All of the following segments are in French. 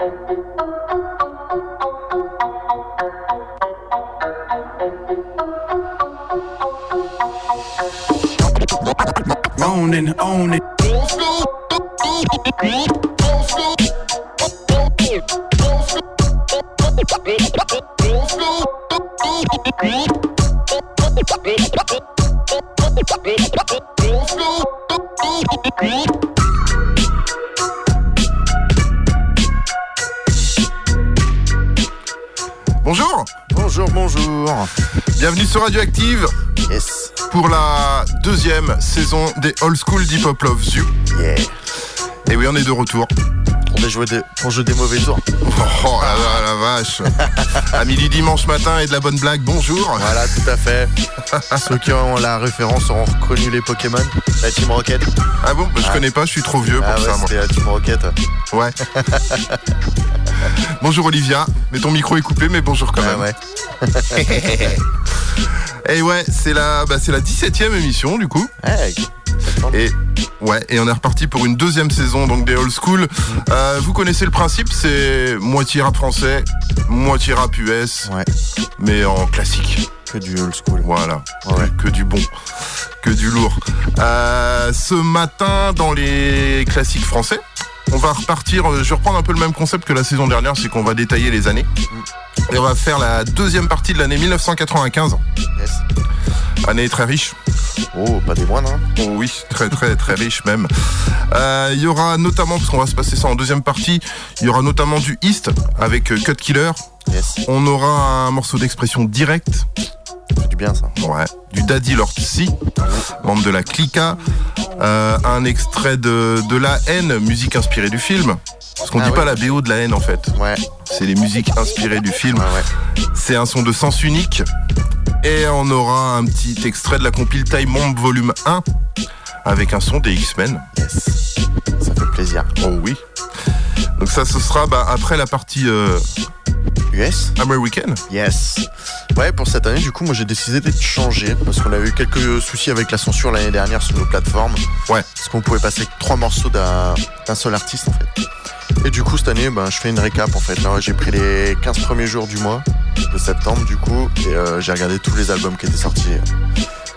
On and on it. Sur Radioactive Yes. pour la deuxième saison des Old School Deep Hop Love You. Yeah. Et oui, on est de retour. Pour, des jouer des, pour jouer des mauvais tours. Oh, oh la, vache. à midi dimanche matin et de la bonne blague, bonjour. Voilà, tout à fait. Ceux qui ont la référence auront reconnu les Pokémon. La Team Rocket. Ah bon, bah, je Ah. connais pas, je suis trop vieux pour Ah ouais, ça. moi. la Team Rocket. Ouais. bonjour Olivia, mais ton micro est coupé, mais bonjour quand Ah même. ouais. Et ouais, c'est la, bah, c'est la 17ème émission du coup. Et ouais, et on est reparti pour une deuxième saison donc des old school. Euh, vous connaissez le principe, c'est moitié rap français, moitié rap US, Ouais. mais en classique. Que du old school. Voilà, Ouais. que du bon, que du lourd. Euh, ce matin, dans les classiques français, on va repartir. euh, Je vais reprendre un peu le même concept que la saison dernière, c'est qu'on va détailler les années. Et on va faire la deuxième partie de l'année 1995, Yes. année très riche. Oh, pas des moindres. Hein. Oh oui, très très très riche même. Euh, Il y aura notamment, parce qu'on va se passer ça en deuxième partie, il y aura notamment du East avec euh, Cut Killer. Yes. On aura un morceau d'expression directe, C'est du bien ça. ouais, du Daddy Lord C, membre de la Clica. Euh, un extrait de, de La haine, musique inspirée du film. Parce qu'on Ah dit ouais. pas la BO de la haine en fait. Ouais. C'est les musiques inspirées du film. Ouais. C'est un son de sens unique. Et on aura un petit extrait de la compile Time Bomb volume 1 avec un son des X-Men. Yes. Ça fait plaisir. Oh oui. Donc ça, ce sera bah, après la partie euh, US. américaine. Yes. Ouais, pour cette année, du coup, moi j'ai décidé de changer parce qu'on a eu quelques soucis avec la censure l'année dernière sur nos plateformes. Ouais. Parce qu'on pouvait passer trois morceaux d'un d'un seul artiste en fait. Et du coup, cette année, ben, je fais une récap en fait. Là, j'ai pris les 15 premiers jours du mois de septembre, du coup, et euh, j'ai regardé tous les albums qui étaient sortis.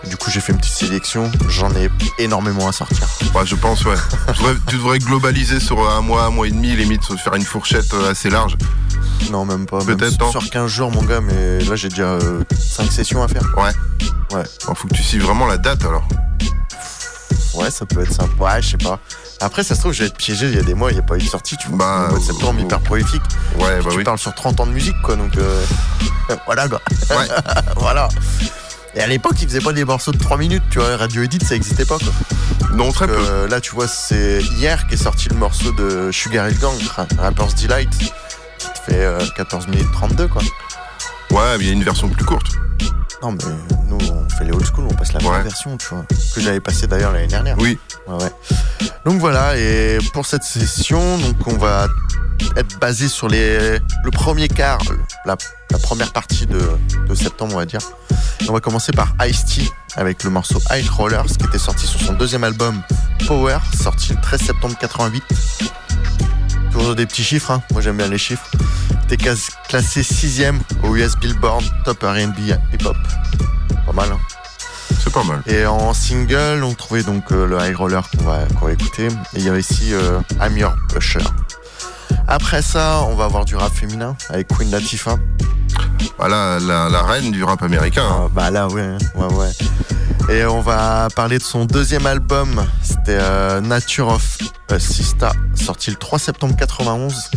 Du coup, j'ai fait une petite sélection. J'en ai énormément à sortir. Ouais, je pense, ouais. Tu devrais, globaliser sur un mois, un mois et demi, limite, faire une fourchette euh, assez large. Non, même pas. Peut-être, sur 15 jours, mon gars, mais là, j'ai déjà 5 sessions à faire. Ouais. Ouais. Bon, faut que tu cibles vraiment la date alors. Ouais, ça peut être sympa. Ouais, je sais pas. Après, ça se trouve, je vais être piégé. Il y a des mois, il n'y a pas eu de sortie. Tu vois. Bah, le mois de septembre, hyper prolifique. Ouais, bah tu oui. parles sur 30 ans de musique, quoi. Donc, euh, voilà, quoi. Ouais. voilà. Et à l'époque, ils faisaient pas des morceaux de 3 minutes, tu vois. Radio Edit, ça existait pas, quoi. Non, très peu. Euh, là, tu vois, c'est hier qu'est sorti le morceau de Sugar Hill Gang, Ra- Rapper's Delight. Qui te fait euh, 14 minutes 32, quoi. Ouais, mais il y a une version plus courte. Non, mais nous, on fait les old school, on passe la Ouais. vraie version, tu vois. Que j'avais passé d'ailleurs l'année dernière. Oui. Ouais, ouais. Donc voilà, et pour cette session, donc on va être basé sur les, le premier quart, la, la première partie de, de septembre, on va dire. Et on va commencer par Ice-T avec le morceau High Rollers qui était sorti sur son deuxième album Power, sorti le 13 septembre 88. Toujours des petits chiffres, hein. moi j'aime bien les chiffres. T'es classé 6ème au US Billboard Top R&B Hip Hop. Pas mal, hein. C'est pas mal. Et en single, on trouvait donc euh, le High Roller qu'on va, qu'on va écouter. Et il y a ici euh, I'm Your Usher. Après ça, on va avoir du rap féminin avec Queen Latifah. Voilà, la, la reine du rap américain. hein. Ah, bah là, ouais, ouais, ouais. Et on va parler de son deuxième album. C'était euh, Nature of a Sista, sorti le 3 septembre 91.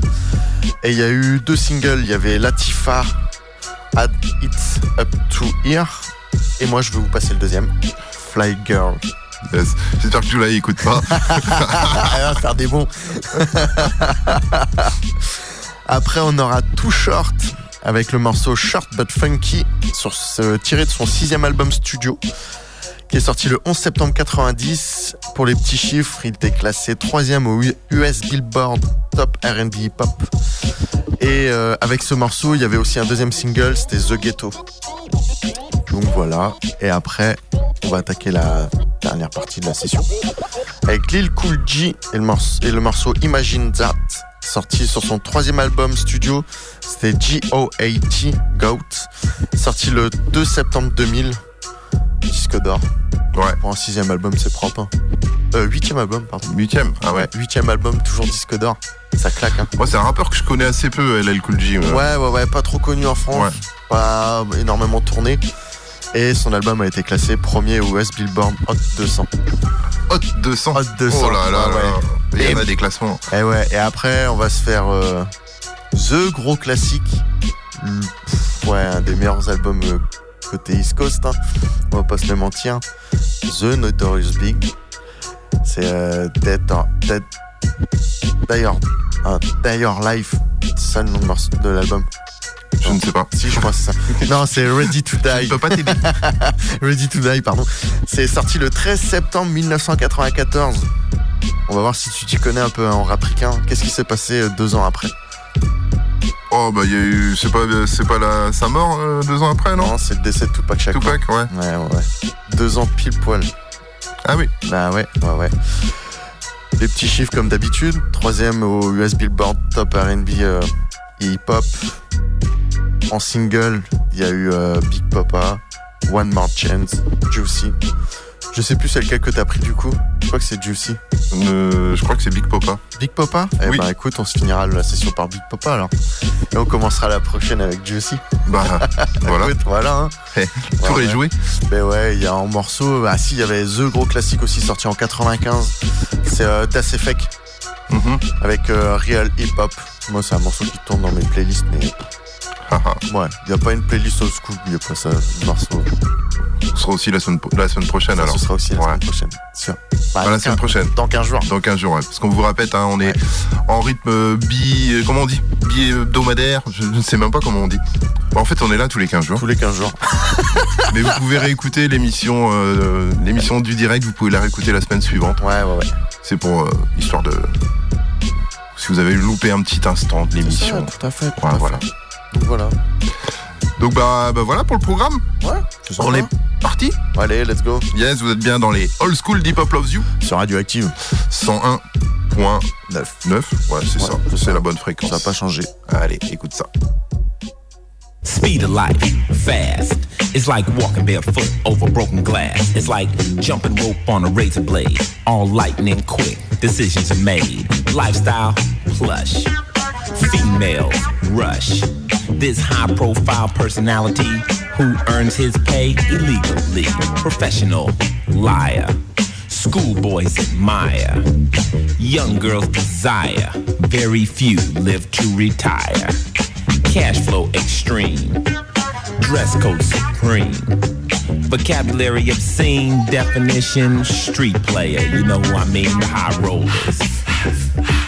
Et il y a eu deux singles. Il y avait Latifah, Add It Up to Here. Et moi, je vais vous passer le deuxième, Fly Girl. Yes. J'espère que Julie écoute pas. Faire des bons. Après, on aura Too Short avec le morceau Short But Funky sur ce, tiré de son sixième album studio qui est sorti le 11 septembre 90. Pour les petits chiffres, il était classé troisième au US Billboard Top R&B Hip Hop. Et euh, avec ce morceau, il y avait aussi un deuxième single, c'était The Ghetto. Donc voilà. Et après, on va attaquer la dernière partie de la session avec Lil Cool G et le morceau, et le morceau Imagine That, sorti sur son troisième album studio, c'était G-O-A-T, Goat, sorti le 2 septembre 2000, disque d'or. Ouais. Pour un sixième album, c'est propre. Hein. Euh, huitième album, pardon. Huitième. Ah ouais. Huitième album, toujours disque d'or. Ça claque, hein. Moi, c'est un rappeur que je connais assez peu, LL Cool J. euh. Ouais, ouais, ouais, pas trop connu en France, Ouais. pas énormément tourné. Et son album a été classé premier au US Billboard Hot 200. Hot 200. Hot 200, Oh là là ouais, là. Il y en a des classements. Et ouais, et après, on va se faire euh, The gros classique. Pff, Ouais, un des meilleurs albums euh, côté East Coast, hein. on va pas se le mentir. The Notorious Big. C'est euh, Dead. D'ailleurs, D'ailleurs Life, c'est ça le nom de, l'album. Je ne sais pas. Si, je crois que c'est ça. non, c'est Ready to Je Die. peux pas t'aider. Ready to Die, pardon. C'est sorti le 13 septembre 1994. On va voir si tu t'y connais un peu en rapricain. Qu'est-ce qui s'est passé euh, deux ans après? Oh bah il y a eu. C'est pas, c'est pas la... sa mort euh, deux ans après, non? C'est le décès de Tupac Shakur. Tupac, ouais. Ouais, ouais, ouais. Deux ans pile poil. Ah oui. Bah ouais, ouais, ouais. Les petits chiffres comme d'habitude. Troisième au US Billboard Top R&B euh, et Hip Hop. En single, il y a eu euh, Big Papa, One More Chance, Juicy. Je sais plus c'est lequel que t'as pris du coup. Je crois que c'est Juicy. Euh, je crois que c'est Big Popa. Big Papa? Eh Oui. bah écoute, on se finira la session par Big Papa alors. Et on commencera la prochaine avec Juicy. Bah voilà. Écoute, voilà. Hein. Eh, Tout Ouais, est ouais. joué. Ben ouais, il y a un morceau. Ah si, il y avait The gros classique aussi sorti en 95. C'est euh, Das Effect Mhm. avec euh, Real Hip Hop. Moi, c'est un morceau qui tourne dans mes playlists, mais. ouais, il n'y a pas une playlist old school, il a pas ça. Morceau. Ce sera aussi la semaine, la semaine prochaine Ça, alors. ce sera aussi la Ouais. semaine prochaine. Sûr. Bah, Ah, la semaine prochaine. Dans 15 jours. Dans 15 jours, ouais. Parce qu'on vous répète, hein, on est en rythme euh, bi. euh, Comment on dit? Bi hebdomadaire? Je ne sais même pas comment on dit. En fait, on est là tous les 15 jours. Tous les 15 jours. Mais vous pouvez réécouter l'émission euh, l'émission du direct. Vous pouvez la réécouter la semaine suivante. Ouais, ouais, ouais. C'est pour euh, histoire de. Si vous avez loupé un petit instant de l'émission. tout à fait. tout à fait. voilà. Donc voilà. Donc bah, bah voilà pour le programme. Ouais, On est parti. Allez, let's go. Yes, vous êtes bien dans les old school Deep Hop Loves You. Sur Radioactive. 101.9. 9. Ouais, c'est Ouais, ça. c'est la bonne fréquence. Ça n'a pas changé. Allez, écoute ça. Speed of life, fast. It's like walking barefoot over broken glass. It's like jumping rope on a razor blade. All lightning quick, decisions are made. Lifestyle, plush. Females, rush. This high profile personality who earns his pay illegally. Professional, liar. Schoolboys admire. Young girls desire. Very few live to retire. Cash flow extreme. Dress code supreme. Vocabulary obscene. Definition street player. You know who I mean? The high rollers.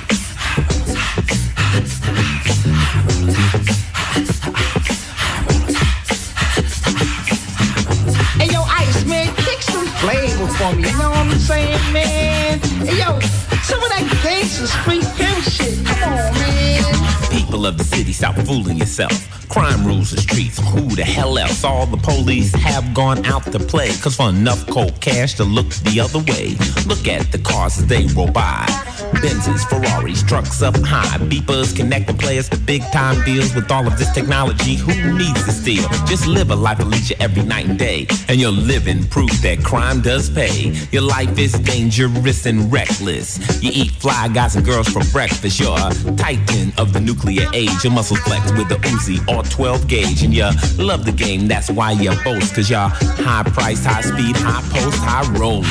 Man? Hey yo, some of that gangster People of the city, stop fooling yourself. Crime rules the streets. Who the hell else? All the police have gone out to play. Cause for enough cold cash to look the other way. Look at the cars as they roll by. Benzes, Ferraris, trucks up high. Beepers connecting players to big time deals with all of this technology. Who needs to steal? Just live a life of leisure every night and day. And you're living proof that crime does pay. Your life is dangerous and reckless. You eat fly guys and girls for breakfast. You're a titan of the nuclear age. Your muscles flex with the Uzi or 12 gauge. And you love the game, that's why you boast. Cause you're high price, high speed, high post, high rolling.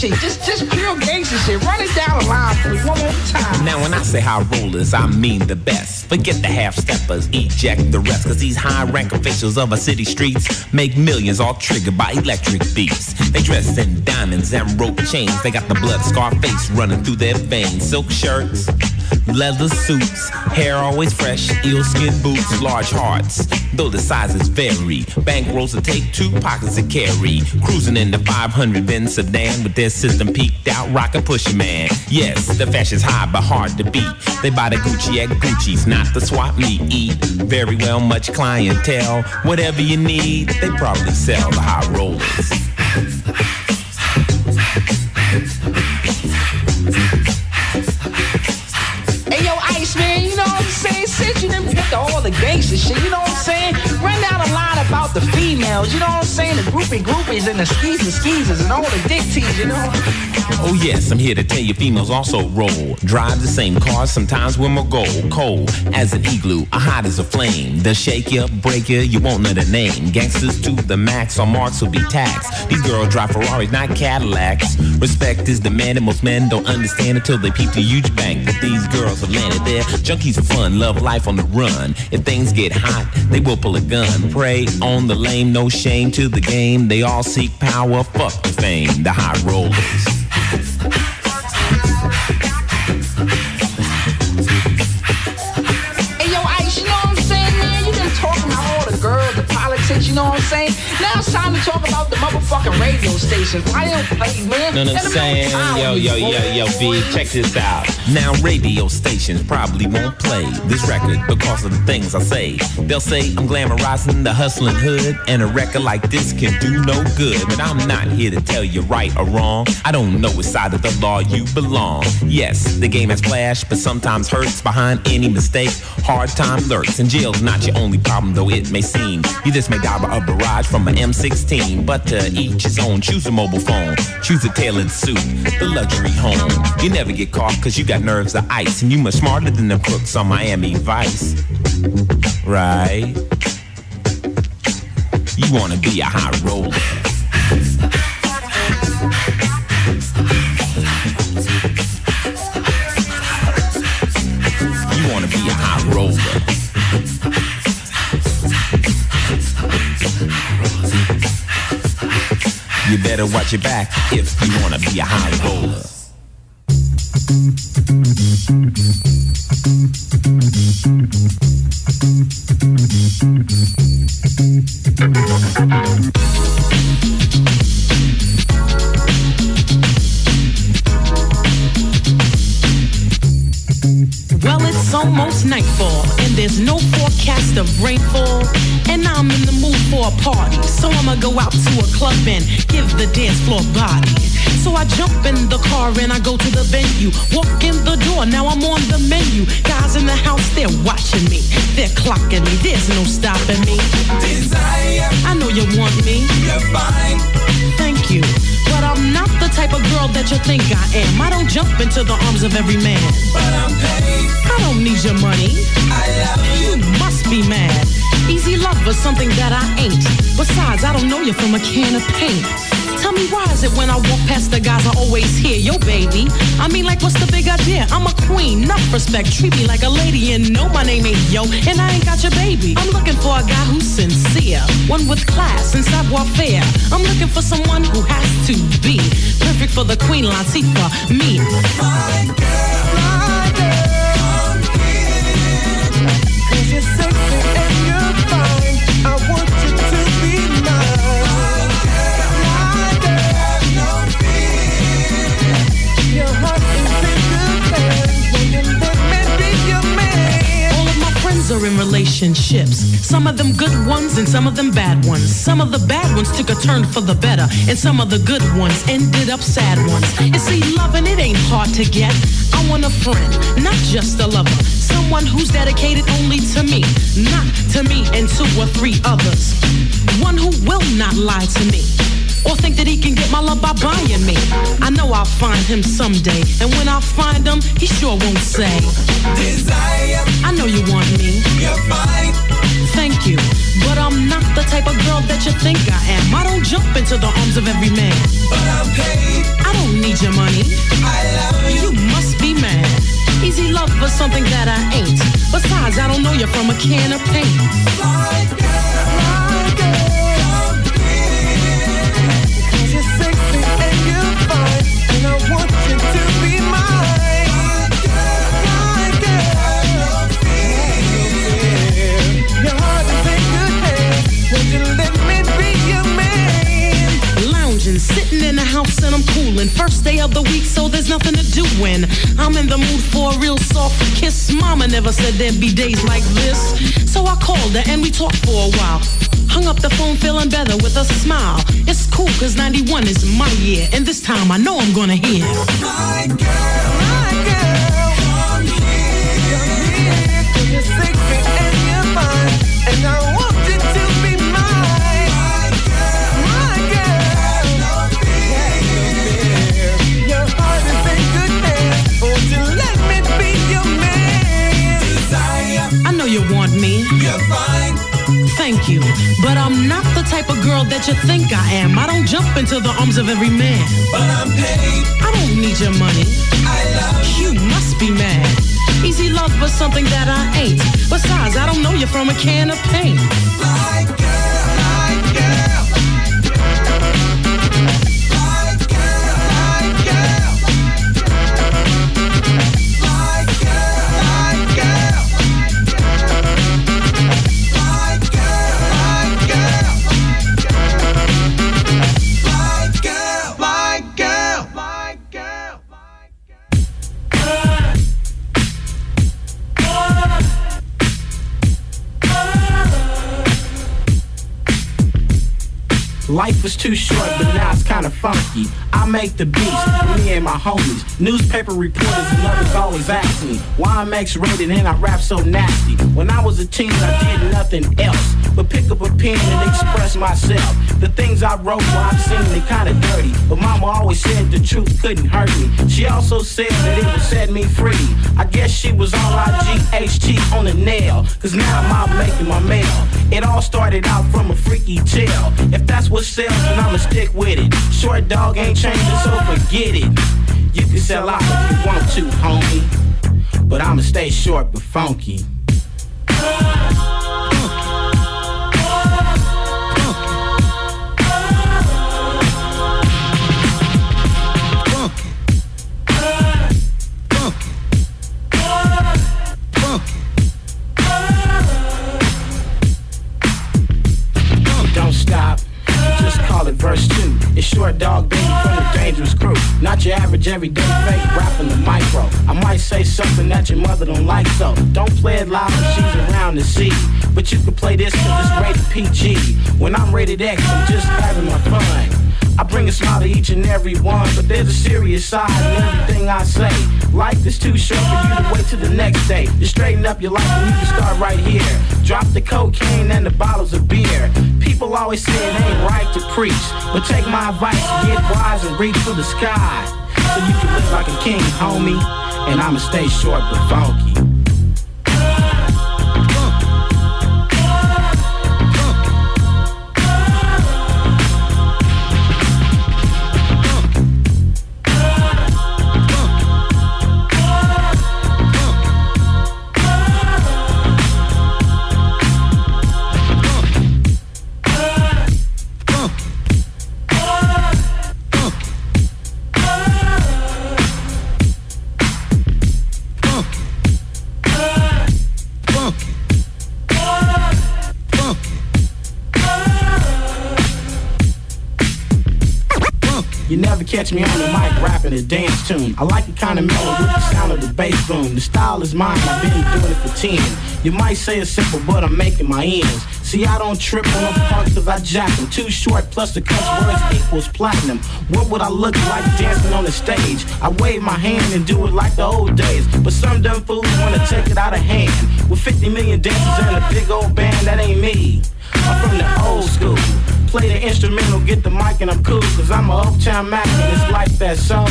Shit, just just pure gangster shit. Run it down the line for me one more time. Now, when I say high rollers, I mean the best. Forget the half steppers, eject the rest. Cause these high rank officials of our city streets make millions all triggered by electric beats. They dress in diamonds and rope chains. They got the blood scar face running through their veins. Silk shirts, leather suits, hair always fresh, eel skin boots, large hearts. Though the sizes vary, bankrolls to take two pockets to carry. Cruising in the 500 Benz sedan with but system peaked out, rockin' push man. Yes, the fashion's high but hard to beat. They buy the Gucci at Gucci's, not the swap meet. Eat very well, much clientele. Whatever you need, they probably sell the high rollers. All the gangster shit, you know what I'm saying? Run down a line about the females, you know what I'm saying? The groupie groupies and the skeezers skeezers and all the dick teas, you know? Oh yes, I'm here to tell you females also roll. Drive the same cars, sometimes with my gold. Cold as an igloo, a hot as a flame. They'll shake you, break you, you won't know the name. Gangsters to the max, on marks will be taxed. These girls drive Ferraris, not Cadillacs. Respect is demanded, most men don't understand until they peep the huge bank that these girls have landed there. Junkies for fun, love life on the run. If things get hot, they will pull a gun. Prey on the lame, no shame to the game. They all seek power, fuck the fame. The high rollers. You know what I'm saying? Now it's time to talk about the motherfucking radio stations. I don't play, man? Know what I'm saying? Yo, yo, yo, yo, B, check this out. Now, radio stations probably won't play this record because of the things I say. They'll say I'm glamorizing the hustling hood, and a record like this can do no good. But I'm not here to tell you right or wrong. I don't know which side of the law you belong. Yes, the game has flashed, but sometimes hurts behind any mistake. Hard time lurks, and jail's not your only problem, though it may seem. You just may die by a barrage from an M16, but to each his own. Choose a mobile phone, choose a tailored suit, the luxury home. You never get caught because you got nerves of ice, and you much smarter than the crooks on Miami Vice. Right? You wanna be a high roller. You better watch your back if you wanna be a high roller. Well, it's almost nightfall, and there's no forecast of rainfall. And I'm in the mood for a party, so I'ma go out to a club and give the dance floor body. So I jump in the car and I go to the venue. Walk in the door, now I'm on the menu. Guys in the house, they're watching me. They're clocking me, there's no stopping me. Desire, I know you want me, you're fine, the type of girl that you think I am. I don't jump into the arms of every man. but I'm paid. I don't need your money. I love you. You must be mad. Easy love was something that I ain't. Besides, I don't know you from a can of paint. Tell me why is it when I walk past the guys I always hear, yo baby? I mean like what's the big idea? I'm a queen, enough respect, treat me like a lady and know my name ain't yo, and I ain't got your baby. I'm looking for a guy who's sincere, one with class and savoir faire. I'm looking for someone who has to be perfect for the queen Latifah, me. My girl, my girl. Cause you're sexy relationships. Some of them good ones and some of them bad ones. Some of the bad ones took a turn for the better, and some of the good ones ended up sad ones. You see, loving it ain't hard to get. I want a friend, not just a lover. Someone who's dedicated only to me, not to me and two or three others. One who will not lie to me. Or think that he can get my love by buying me. I know I'll find him someday. And when I find him, he sure won't say, Desire, I know you want me. you're fine. Thank you. But I'm not the type of girl that you think I am. I don't jump into the arms of every man. But I'm paid. I don't need your money. I love you. You must be mad. Easy love for something that I ain't. Besides, I don't know you from a can of paint. First day of the week, so there's nothing to do when I'm in the mood for a real soft kiss. Mama never said there'd be days like this. So I called her and we talked for a while. Hung up the phone feeling better with a smile. It's cool cause 91 is my year, and this time I know I'm gonna hear. My girl, my girl, here. Sexy and you're and I want you to be mine. My girl, my girl. Your heart is in good hands. Won't you let me be your man? Desire, I know you want me. you're fine. Thank you. But I'm not the type of girl that you think I am. I don't jump into the arms of every man. But I'm paid. I don't need your money. I love You must be mad. Easy love was something that I ain't. Besides, I don't know you from a can of paint. my Life was too short, but now it's kinda funky. I make the beats, me and my homies. Newspaper reporters and others always ask me why I'm X-rated and I rap so nasty. When I was a teen, I did nothing else but pick up a pen and express myself. The things I wrote, well, I've seen kinda dirty, but Mama always said the truth couldn't hurt me. She also said that it would set me free. I guess she was all I G-H-T on the nail, cause now I'm out making my mail. It all started out from a freaky tale. If that's what sells, then I'ma stick with it. Short dog ain't changing, so forget it. You can sell out if you want to, homie. But I'ma stay short but funky. Not your average everyday fake rapping the micro. I might say something that your mother don't like, so don't play it loud when she's around to see. But you can play this cause it's rated PG. When I'm rated X, I'm just having my fun. I bring a smile to each and every one, but there's a serious side in everything I say. Life is too short for you to wait till the next day. To straighten up your life, and you can start right here. Drop the cocaine and the bottles of beer. People always say it ain't right to preach, but take my advice, get wise and reach for the sky, so you can live like a king, homie. And I'ma stay short but funky. Catch me on the mic rapping a dance tune. I like it kinda mellow with the sound of the bass boom. The style is mine, I've been doing it for 10. You might say it's simple, but I'm making my ends. See, I don't trip on the punk cause I jack them. Too short plus the cuss words equals platinum. What would I look like dancing on the stage? I wave my hand and do it like the old days. But some dumb fools wanna take it out of hand. With 50 million dancers and a big old band, that ain't me. I'm from the old school. Play the instrumental, get the mic, and I'm cool. Cause I'm a uptown Mac, and it's like that. So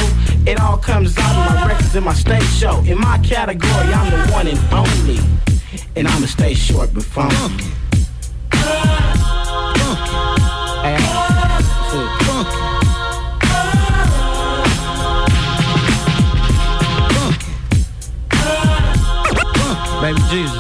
it all comes out of my records in my stage show. In my category, I'm the one and only. And I'ma stay short but funky. Hey, that's it. Baby Jesus.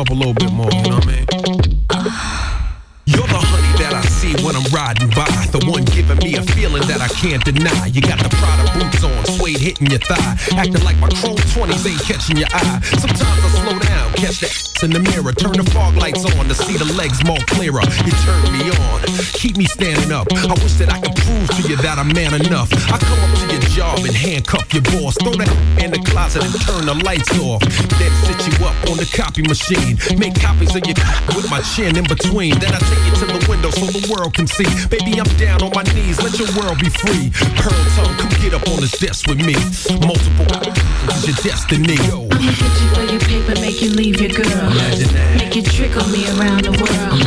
Up a little bit more, you know what I mean? You're the honey that I see when I'm riding by. The one giving me a feeling that I can't deny. You got the Prada boots on, suede hitting your thigh. Acting like my chrome 20s ain't catching your eye. Sometimes I slow down, catch the in the mirror. Turn the fog lights on to see the legs more clearer. You turn me on, keep me standing up. I wish that I could prove to you that I'm man enough. I come up to your job and handcuff your boss. Throw that in the closet and turn the lights off. Then sit you up on the copy machine. Make copies of your with my chin in between. Then I take you to the window so the world can see. Baby, I'm down on my knees. Let your world be free. Pearl tongue, come get up on this desk with me. Multiple is your destiny. Yo. I'ma hit you for your paper, make you leave your girl. Imagine. Make you trickle me around the world.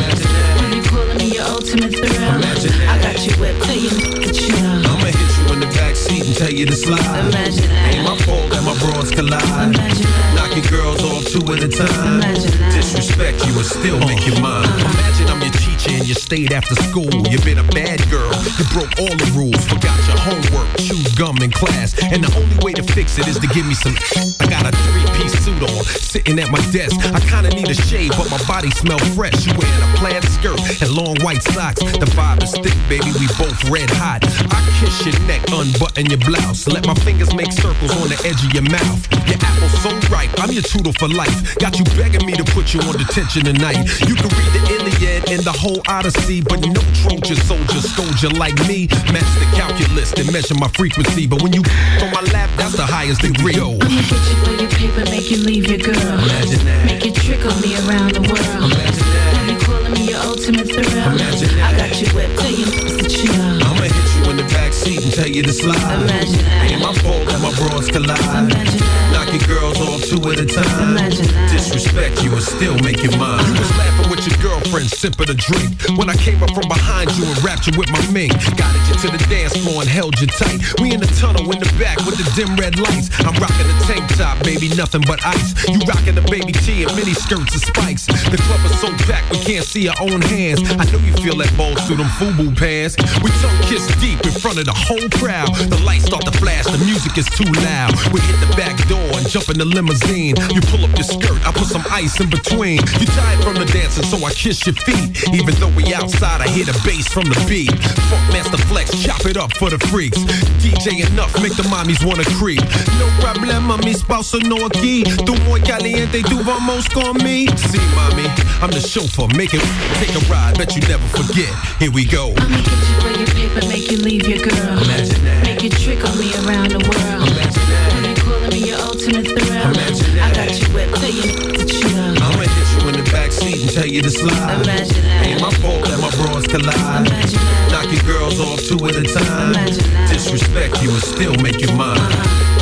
You calling me your ultimate thrill? I got you whipped, tell you chill. I'ma hit you in the back seat and tell you to slide. Imagine that. Ain't my fault that my bros collide. Imagine that. Knocking girls off two at a time. Imagine that. Disrespect you and still make you mine. Uh-huh. Imagine I'm your and you stayed after school. You've been a bad girl. You broke all the rules. Forgot your homework. Chewed gum in class. And the only way to fix it is to give me some. I got a three-piece suit on, sitting at my desk. I kinda need a shave, but my body smell fresh. You wearing a plaid skirt and long white socks. The vibe is thick, baby. We both red hot. I kiss your neck, unbutton your blouse. Let my fingers make circles on the edge of your mouth. Your apple's so ripe, I'm your tutor for life. Got you begging me to put you on detention tonight. You can read the Iliad and the whole Odyssey, but no Trojan soldier soldier like me. Match the calculus and measure my frequency. But when you on my lap, that's the highest degree. Yo. I'ma get you for your paper, make you leave your girl. Imagine that. Make you trickle me around the world. Imagine that. Have you calling me your ultimate thrill? Imagine that. I got you whipped, tell you to chill. I'ma hit you in the back seat and tell you to slide. Imagine that. Ain't my fault that my bros collide. Imagine that. Knocking girls off two at a time. Imagine that. Disrespect you and still make you mine. You was laughing with your girlfriend, sipping a drink. When I came up from behind you and wrapped you with my mink. Guided you to the dance floor and held you tight. We in the tunnel in the back with the dim red lights. I'm rocking the tank top, baby, nothing but ice. You rocking the baby tee and mini skirts and spikes. The club is so packed we can't see our own hands. I know you feel that balls through them FUBU pants. We tongue kiss deep in front of the whole crowd. The lights start to flash, the music is too loud. We hit the back door and jump in the limousine. You pull up your skirt, I put some ice in between. You tired from the dancing, so I kiss your feet. Even though we outside, I hear the bass from the beat. Fuck Master Flex, chop it up for the freaks. DJ enough, make the mommies wanna creep. No problema, mi spouse no aquí. Tu muy caliente, tu vamos con me. See, mommy, I'm the chauffeur, make it, take a ride, bet you never forget. Here we go. I'ma get you for your paper, make you leave your girl. Imagine that. Make you trickle me around the world. Imagine that. Have you calling me your ultimate thrill? Imagine that. I got you whipped, tell you tell you to slide. Ain't my fault that my bros collide. Knock. Knocking girls off two at a time. Disrespect you and still make you mine.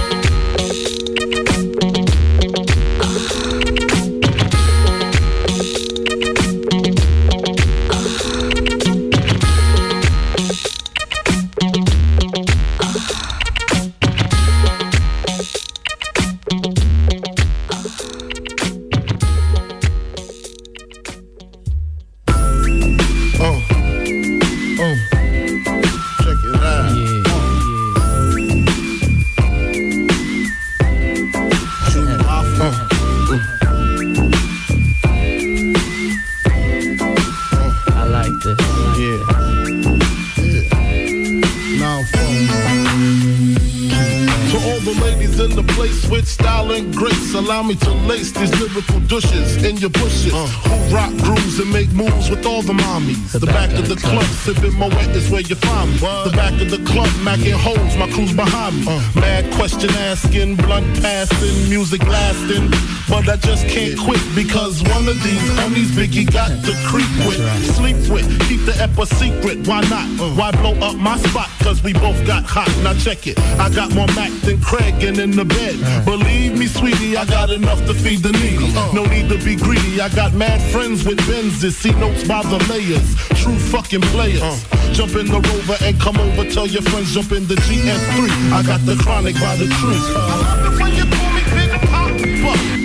Me to lace these lyrical douches in your bushes. Who rock grooves and make moves with all the mommies. The, back, of the club, sipping Moet is where you find me. The back of the club, macking holes, my crew's behind me. Mad question asking, blunt passing, music lasting. But I just can't quit because one of these homies Biggie got to creep with, sleep with, keep the ep a secret. Why not? Why blow up my spot? Cause we both got hot. Now check it. I got more Mac than Craig and in the bed. Believe me, sweetie, I got enough to feed the needy. No need to be greedy. I got mad friends with Benzes, see notes by the layers. True fucking players. Uh. Jump in the rover and come over. Tell your friends jump in the GM3. I got the chronic by the truth. I love it when you call me Big Pop.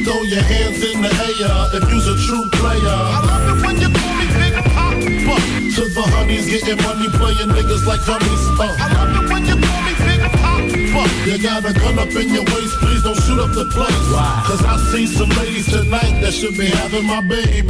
Throw your hands in the air if you's a true player. I love it when you call me Big Pop. To the honeys getting money, playing niggas like dummies. Uh. I love it you got a gun up in your waist, please don't shoot up the place. Cause I see some ladies tonight that should be having my baby.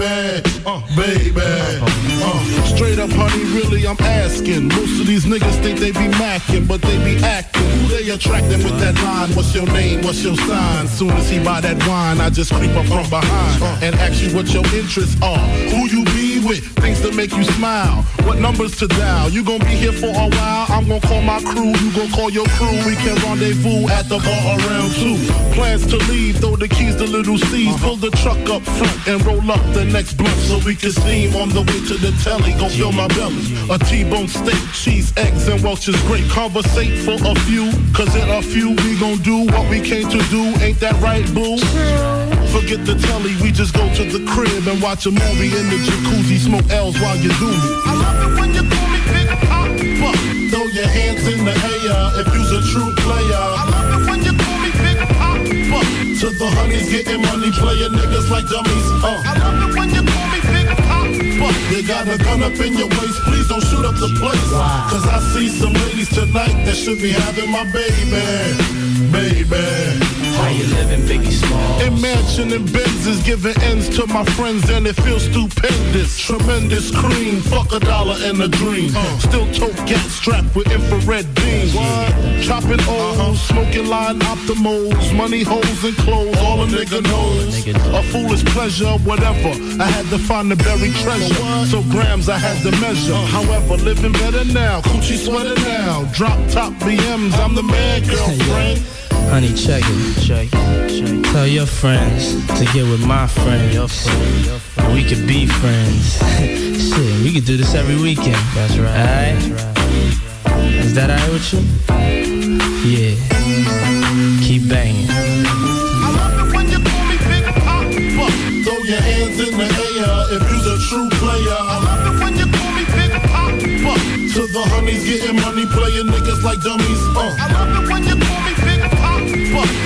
Uh, baby. Uh, straight up, honey, really, I'm asking. Most of these niggas think they be macking, but they be acting. Who they attracting with that line? What's your name? What's your sign? Soon as he buy that wine, I just creep up from behind and ask you what your interests are. Who you be with? Things that make you smile. What numbers to dial? You gon' be here for a while. I'm gon' call my crew. You gon' call your crew. We can rendezvous at the bar around two. Plans to leave. Throw the keys to little C's. Uh-huh. Pull the truck up front and roll up the next blunt so we can steam on the way to the telly. Gon' fill my belly. A T-bone steak, cheese, eggs, and Welch's grape. Conversate for a few. Cause in a few we gon' do what we came to do. Ain't that right, boo? Forget the telly, we just go to the crib and watch a movie in the jacuzzi, smoke L's while you do me. I love it when you call me Big Papa. Throw your hands in the air if you's a true player. I love it when you call me Big Papa. To the honeys getting money, playing niggas like dummies. Uh. I love it when you call me Big Papa. You got a gun up in your waist, please don't shoot up the place. Cause I see some ladies tonight that should be having my baby, baby. How you living, Biggie Small? Imagine and Benzes giving ends to my friends and it feels stupendous. Tremendous cream, fuck a dollar and a dream. Still tote gas strapped with infrared beams. Chopping O's, smoking line optimals, money holes and clothes, all a nigga knows. A foolish pleasure, whatever. I had to find the buried treasure. So grams I had to measure. However, living better now, coochie sweater now. Drop top BMs, I'm the man, girlfriend. Honey, check it, check it, check it. Tell your friends to get with my friends. Your friend, your friend. We could be friends. Shit, we could do this every weekend. That's right. Alright? Right. Is that alright with you? Yeah. Keep banging. I love it when you call me Big Papa. Throw your hands in the air if you's a true player. I love it when you call me Big Papa. To the honeys getting money, playing niggas like dummies. Uh.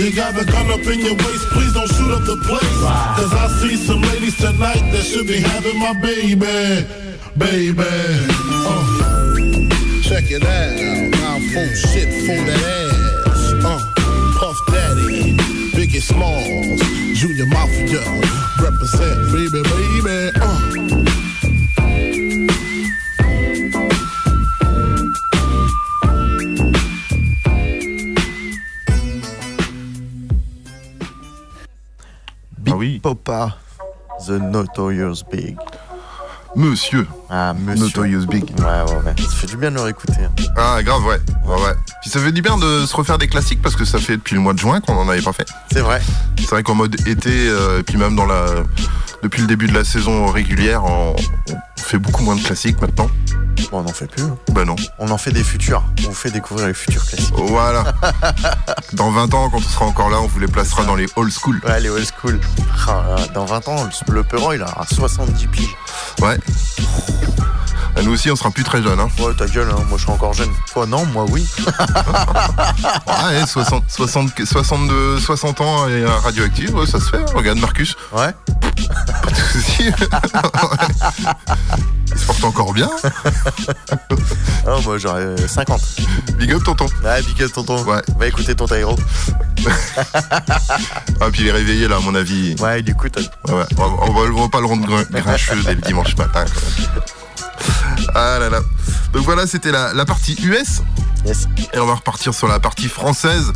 You got a gun up in your waist, please don't shoot up the place. Cause I see some ladies tonight that should be having my baby, baby. Uh. Check it out, now full shit for that ass. Uh. Puff Daddy, Biggie Smalls, Junior Mafia, represent, baby, baby. Uh. Papa, The Notorious Big. Monsieur. Ah, monsieur. Notorious Big. Ouais, ouais, ouais. Ça fait du bien de le réécouter. Ah, grave, ouais. ouais, ouais. Puis ça fait du bien de se refaire des classiques parce que ça fait depuis le mois de juin qu'on en avait pas fait. C'est vrai. C'est vrai qu'en mode été, euh, et puis même dans la, depuis le début de la saison régulière, on, on fait beaucoup moins de classiques maintenant. Bon, on n'en fait plus. hein. Bah non. On en fait des futurs. On vous fait découvrir les futurs classiques. Voilà. Dans 20 ans, quand on sera encore là, on vous les placera dans les old school. Ouais, les old school. Ah, dans 20 ans, le, Perron, il a 70 piges. Ouais. Nous aussi, on sera plus très jeunes. Hein. Ouais, ta gueule, hein. moi je suis encore jeune. Toi, non, moi oui. Ah, ouais, 60, 60, 62, 60 ans et euh, radioactif, ouais, ça se fait. Regarde Marcus. Ouais. Pas de soucis. Il se porte encore bien. Ah, moi j'aurais euh, 50. Big up, tonton. Ouais, big up, tonton. Ouais. Va écouter ton Tyro. Ah, puis il est réveillé là, à mon avis. Ouais, il écoute. Ouais, ouais. On, va, on pas le rendre grin- grincheux dès le dimanche matin. Ah là là. Donc voilà, c'était la, la partie US. Yes. Et on va repartir sur la partie française.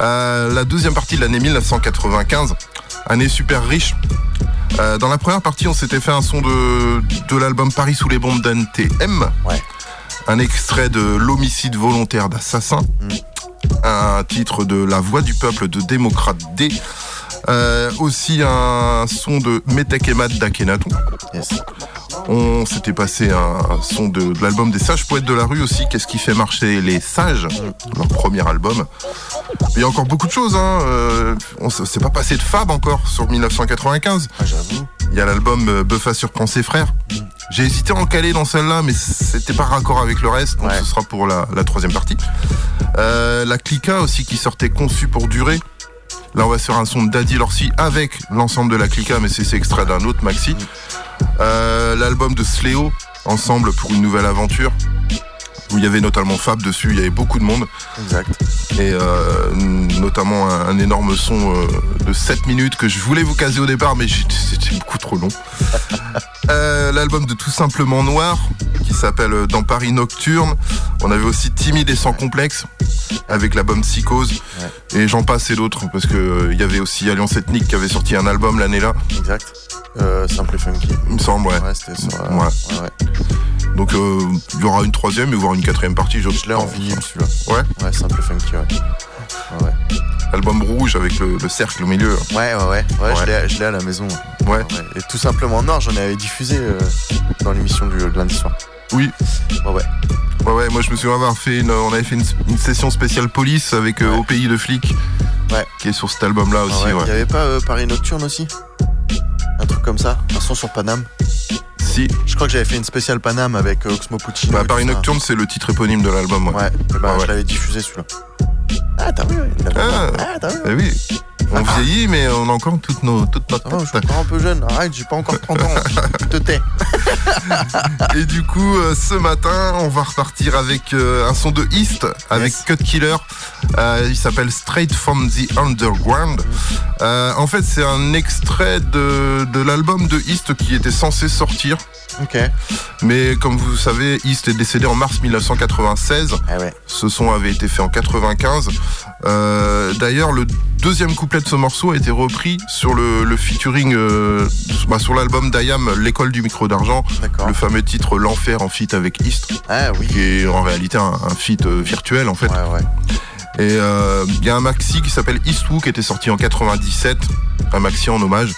Euh, la deuxième partie de l'année 1995. Année super riche. Euh, dans la première partie, on s'était fait un son de, de l'album Paris sous les bombes d'NTM. Ouais. Un extrait de L'homicide volontaire d'assassin. Un titre de La voix du peuple de Démocrate D. Euh, aussi un son de Metek et Matt d'Akhenaton. Yes. On s'était passé un son de, de l'album des Sages Poètes de la rue aussi, Qu'est-ce qui fait marcher les sages, leur premier album? Il y a encore beaucoup de choses. Hein. Euh, on s'est pas passé de Fab encore sur 1995. Ah, j'avoue. Il y a l'album euh, Buffa surprend ses frères. J'ai hésité à en caler dans celle-là, mais c'était pas raccord avec le reste, donc Ouais. ce sera pour la, la troisième partie. Euh, la Clica aussi qui sortait conçue pour durer. Là, on va se faire un son de Daddy Lorsi avec l'ensemble de la Clica, mais c'est c'est extrait d'un autre maxi. Euh, L'album de Sléo, ensemble pour une nouvelle aventure. Où il y avait notamment Fab dessus, il y avait beaucoup de monde. Exact. Et euh, notamment un, un énorme son euh, de 7 minutes que je voulais vous caser au départ, mais c'était beaucoup trop long. Euh, L'album de Tout Simplement Noir, qui s'appelle Dans Paris Nocturne. On avait aussi Timide et Sans Complexe, avec l'album Psychose. Et j'en passe et d'autres, parce que il y avait aussi Alliance Ethnique qui avait sorti un album l'année là, Exact. Simple et funky. il me semble, ouais. Ouais, sur. Ouais. Donc il y aura une troisième et voire une quatrième partie. Je, l'ai en vinyle celui-là. Ouais, Ouais, simple funky, ouais. Ouais, album rouge avec le, le cercle au milieu. Ouais, ouais, ouais. ouais. Je l'ai- je l'ai à la maison. Ouais. Et tout simplement Nord, j'en avais diffusé euh, dans l'émission du de lundi soir. oui. Ouais, ouais. Ouais, ouais, moi je me souviens avoir fait une, on avait fait une, une session spéciale police avec euh, Ouais. Au pays de flics, Ouais. qui est sur cet album-là Ah aussi. ouais. ouais. Il y avait pas euh, Paris Nocturne aussi? Un truc comme ça? Un son sur Paname? Si, Je crois que j'avais fait une spéciale Paname avec euh, Oxmo Puccino. bah, Paris. Nocturne, c'est le titre éponyme de l'album. Ouais. Ouais, ben, Ouais, je l'avais diffusé celui-là. Ah, t'as vu Ah. Ah, t'as vu Eh oui, on vieillit, mais on a encore toutes nos, toute notre Ah, je suis encore un peu jeune, arrête, j'ai pas encore 30 ans. Te tais. Et du coup, euh, ce matin, on va repartir avec euh, un son de East, avec Yes. Cut Killer. Euh, il s'appelle Straight from the Underground. En fait, c'est un extrait de, de l'album de East qui était censé sortir. Ok. Mais comme vous savez, East est décédé en mars 1996. Ah ouais. Ce son avait été fait en 95. Euh, D'ailleurs, le deuxième couplet de ce morceau a été repris sur le, le featuring, euh, bah, sur l'album d'Ayam, L'école du micro d'argent, le fameux titre L'enfer en feat avec East, Ah oui. qui est en réalité un, un feat euh, virtuel en fait. Ouais, ouais. Et euh, il y a un maxi qui s'appelle Eastwood qui était sorti en 97, un maxi en hommage.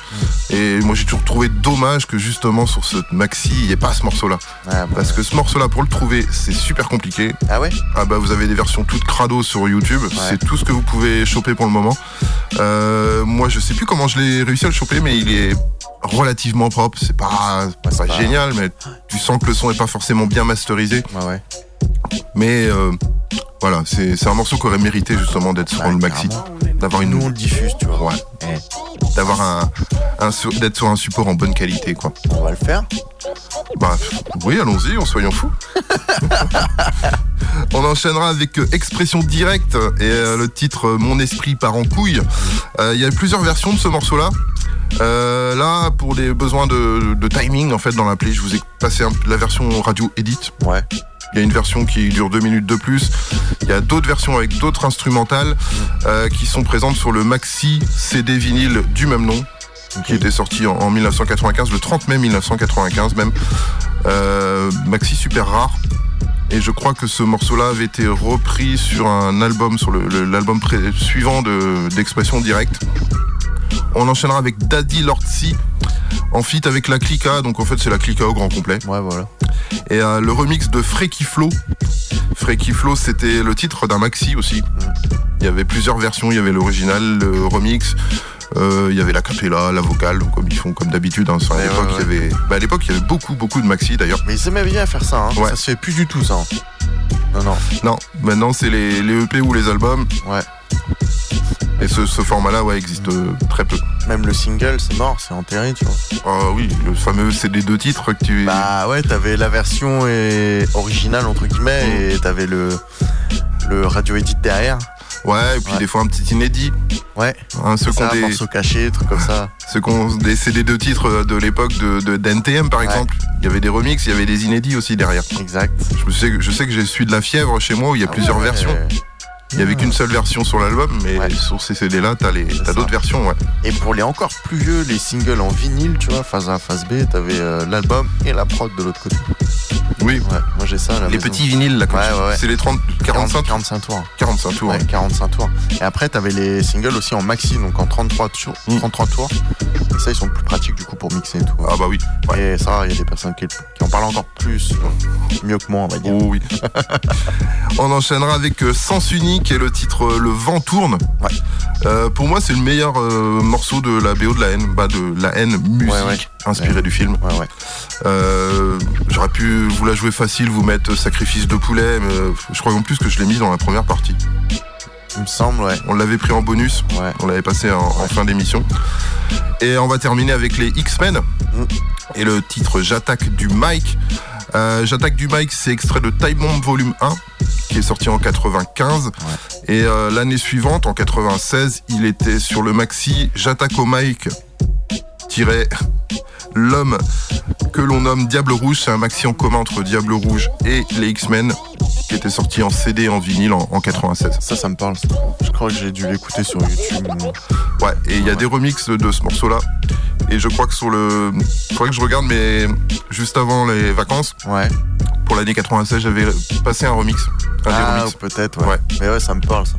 Et moi j'ai toujours trouvé dommage que justement sur ce maxi il n'y ait pas ce morceau-là. Ah, bah, Parce que ce morceau-là pour le trouver c'est super compliqué. ah ouais? Ah bah vous avez des versions toutes crado sur YouTube, c'est tout ce que vous pouvez choper pour le moment. Euh, moi je sais plus comment je l'ai réussi à le choper mais il est relativement propre, c'est pas, pas pas- génial mais tu sens que le son est pas forcément bien masterisé. Ouais, ouais. Mais euh, voilà, c'est un morceau qui aurait mérité justement d'être sur Ouais, le maxi, d'avoir Nous, on une le diffuse, tu vois. ouais, Eh, d'avoir un, d'être sur un support en bonne qualité quoi. on va le faire. Bah oui, allons-y, en soyons fous. On enchaînera avec euh, Expression Directe et euh, le titre Mon esprit part en couille. Euh, Il y a plusieurs versions de ce morceau-là. Euh, là, pour des besoins de, de timing, en fait, dans l'appli, je vous ai passé un- la version radio edit. Ouais. Il y a une version qui dure deux minutes de plus. Il y a d'autres versions avec d'autres instrumentales euh, qui sont présentes sur le maxi CD vinyle du même nom, qui était sorti en, en 1995, le 30 mai 1995 même. Euh, maxi super rare. Et je crois que ce morceau-là avait été repris sur un album, sur l'album suivant de- d'Expression Directe. On enchaînera avec Daddy Lordsy en feat avec la Clica, donc en fait c'est la Clica au grand complet. Ouais, voilà. Et euh, le remix de Freaky Flow. Freaky Flow, c'était le titre d'un maxi aussi. Il y avait plusieurs versions. Il y avait l'original, le remix. euh, il y avait la capella, la vocale, comme ils font comme d'habitude. hein. à Ouais, l'époque, ouais, il y avait, bah, à l'époque, il y avait beaucoup, beaucoup de maxi d'ailleurs. Mais ils aimaient bien faire ça, hein. Ouais. Ça se fait plus du tout, ça. hein. Non, non. Non, maintenant c'est les, les EP ou les albums. Ouais. Et ce, ce format-là, ouais, existe euh, très peu. Même le single, c'est mort, c'est enterré, tu vois. Ah oui, le fameux CD deux titres que tu. Bah ouais, t'avais la version et- originale, entre guillemets, et t'avais le, le radio edit derrière. Ouais, et puis Ouais. des fois un petit inédit. Ouais. Hein, ceux Ça, des, morceau caché, trucs comme ça. ceux qui ont des CD de titres de l'époque de, d'NTM par Ouais. exemple. Il y avait des remixes, il y avait des inédits aussi derrière. Exact. Je, sais, que- je sais que j'ai suis de la fièvre chez moi où il y a Ah plusieurs ouais, versions. Il y avait qu'une seule version sur l'album, mais Ouais. sur ces CD là, t'as les, t'as d'autres versions, ouais. Et pour les encore plus vieux, les singles en vinyle, tu vois, phase A, phase B, t'avais euh, l'album et la prod de l'autre côté. Oui. Ouais, moi j'ai ça à la Les maison. petits vinyles là, c'est les 30, 45, 45 tours. 45 tours. Ouais, ouais. 45 tours. Et après, t'avais les singles aussi en maxi, donc en 33 tours. Mm. 33 tours. Et ça, ils sont plus pratiques du coup pour mixer et tout. Ah bah oui. Et ça, il y a des personnes qui, qui en parlent encore plus, mieux que moi, on va dire. Oh oui. On enchaînera avec euh, Sens Unique et le titre euh, Le vent tourne. Ouais. Euh, pour moi, c'est le meilleur euh, morceau de la BO de la haine, bah, de la haine musique Ouais, ouais. inspirée du film. Euh, J'aurais pu vous la jouer facile, vous mettre Sacrifice de poulet, mais je crois en plus que je l'ai mis dans la première partie. Il me semble, ouais. On l'avait pris en bonus, on l'avait passé en, en fin d'émission. Et on va terminer avec les X-Men Mm. et le titre J'attaque du Mike. Euh, J'attaque du mic, c'est extrait de Time Bomb Volume 1, qui est sorti en 95. Et euh, l'année suivante, en 96, il était sur le maxi J'attaque au mic, tiré L'homme que l'on nomme Diable Rouge, c'est un maxi en commun entre Diable Rouge et les X-Men, qui était sorti en CD et en vinyle en, en 96. Ça, ça me parle. ça. Je crois que j'ai dû l'écouter sur YouTube. Ouais, et il y a des remixes de ce morceau-là. Et je crois que sur le. Faudrait que je regarde, mais juste avant les vacances, Ouais. pour l'année 96, j'avais passé un remix. Un Ah, peut-être, ouais. Ouais. Mais ouais, ça me parle, ça.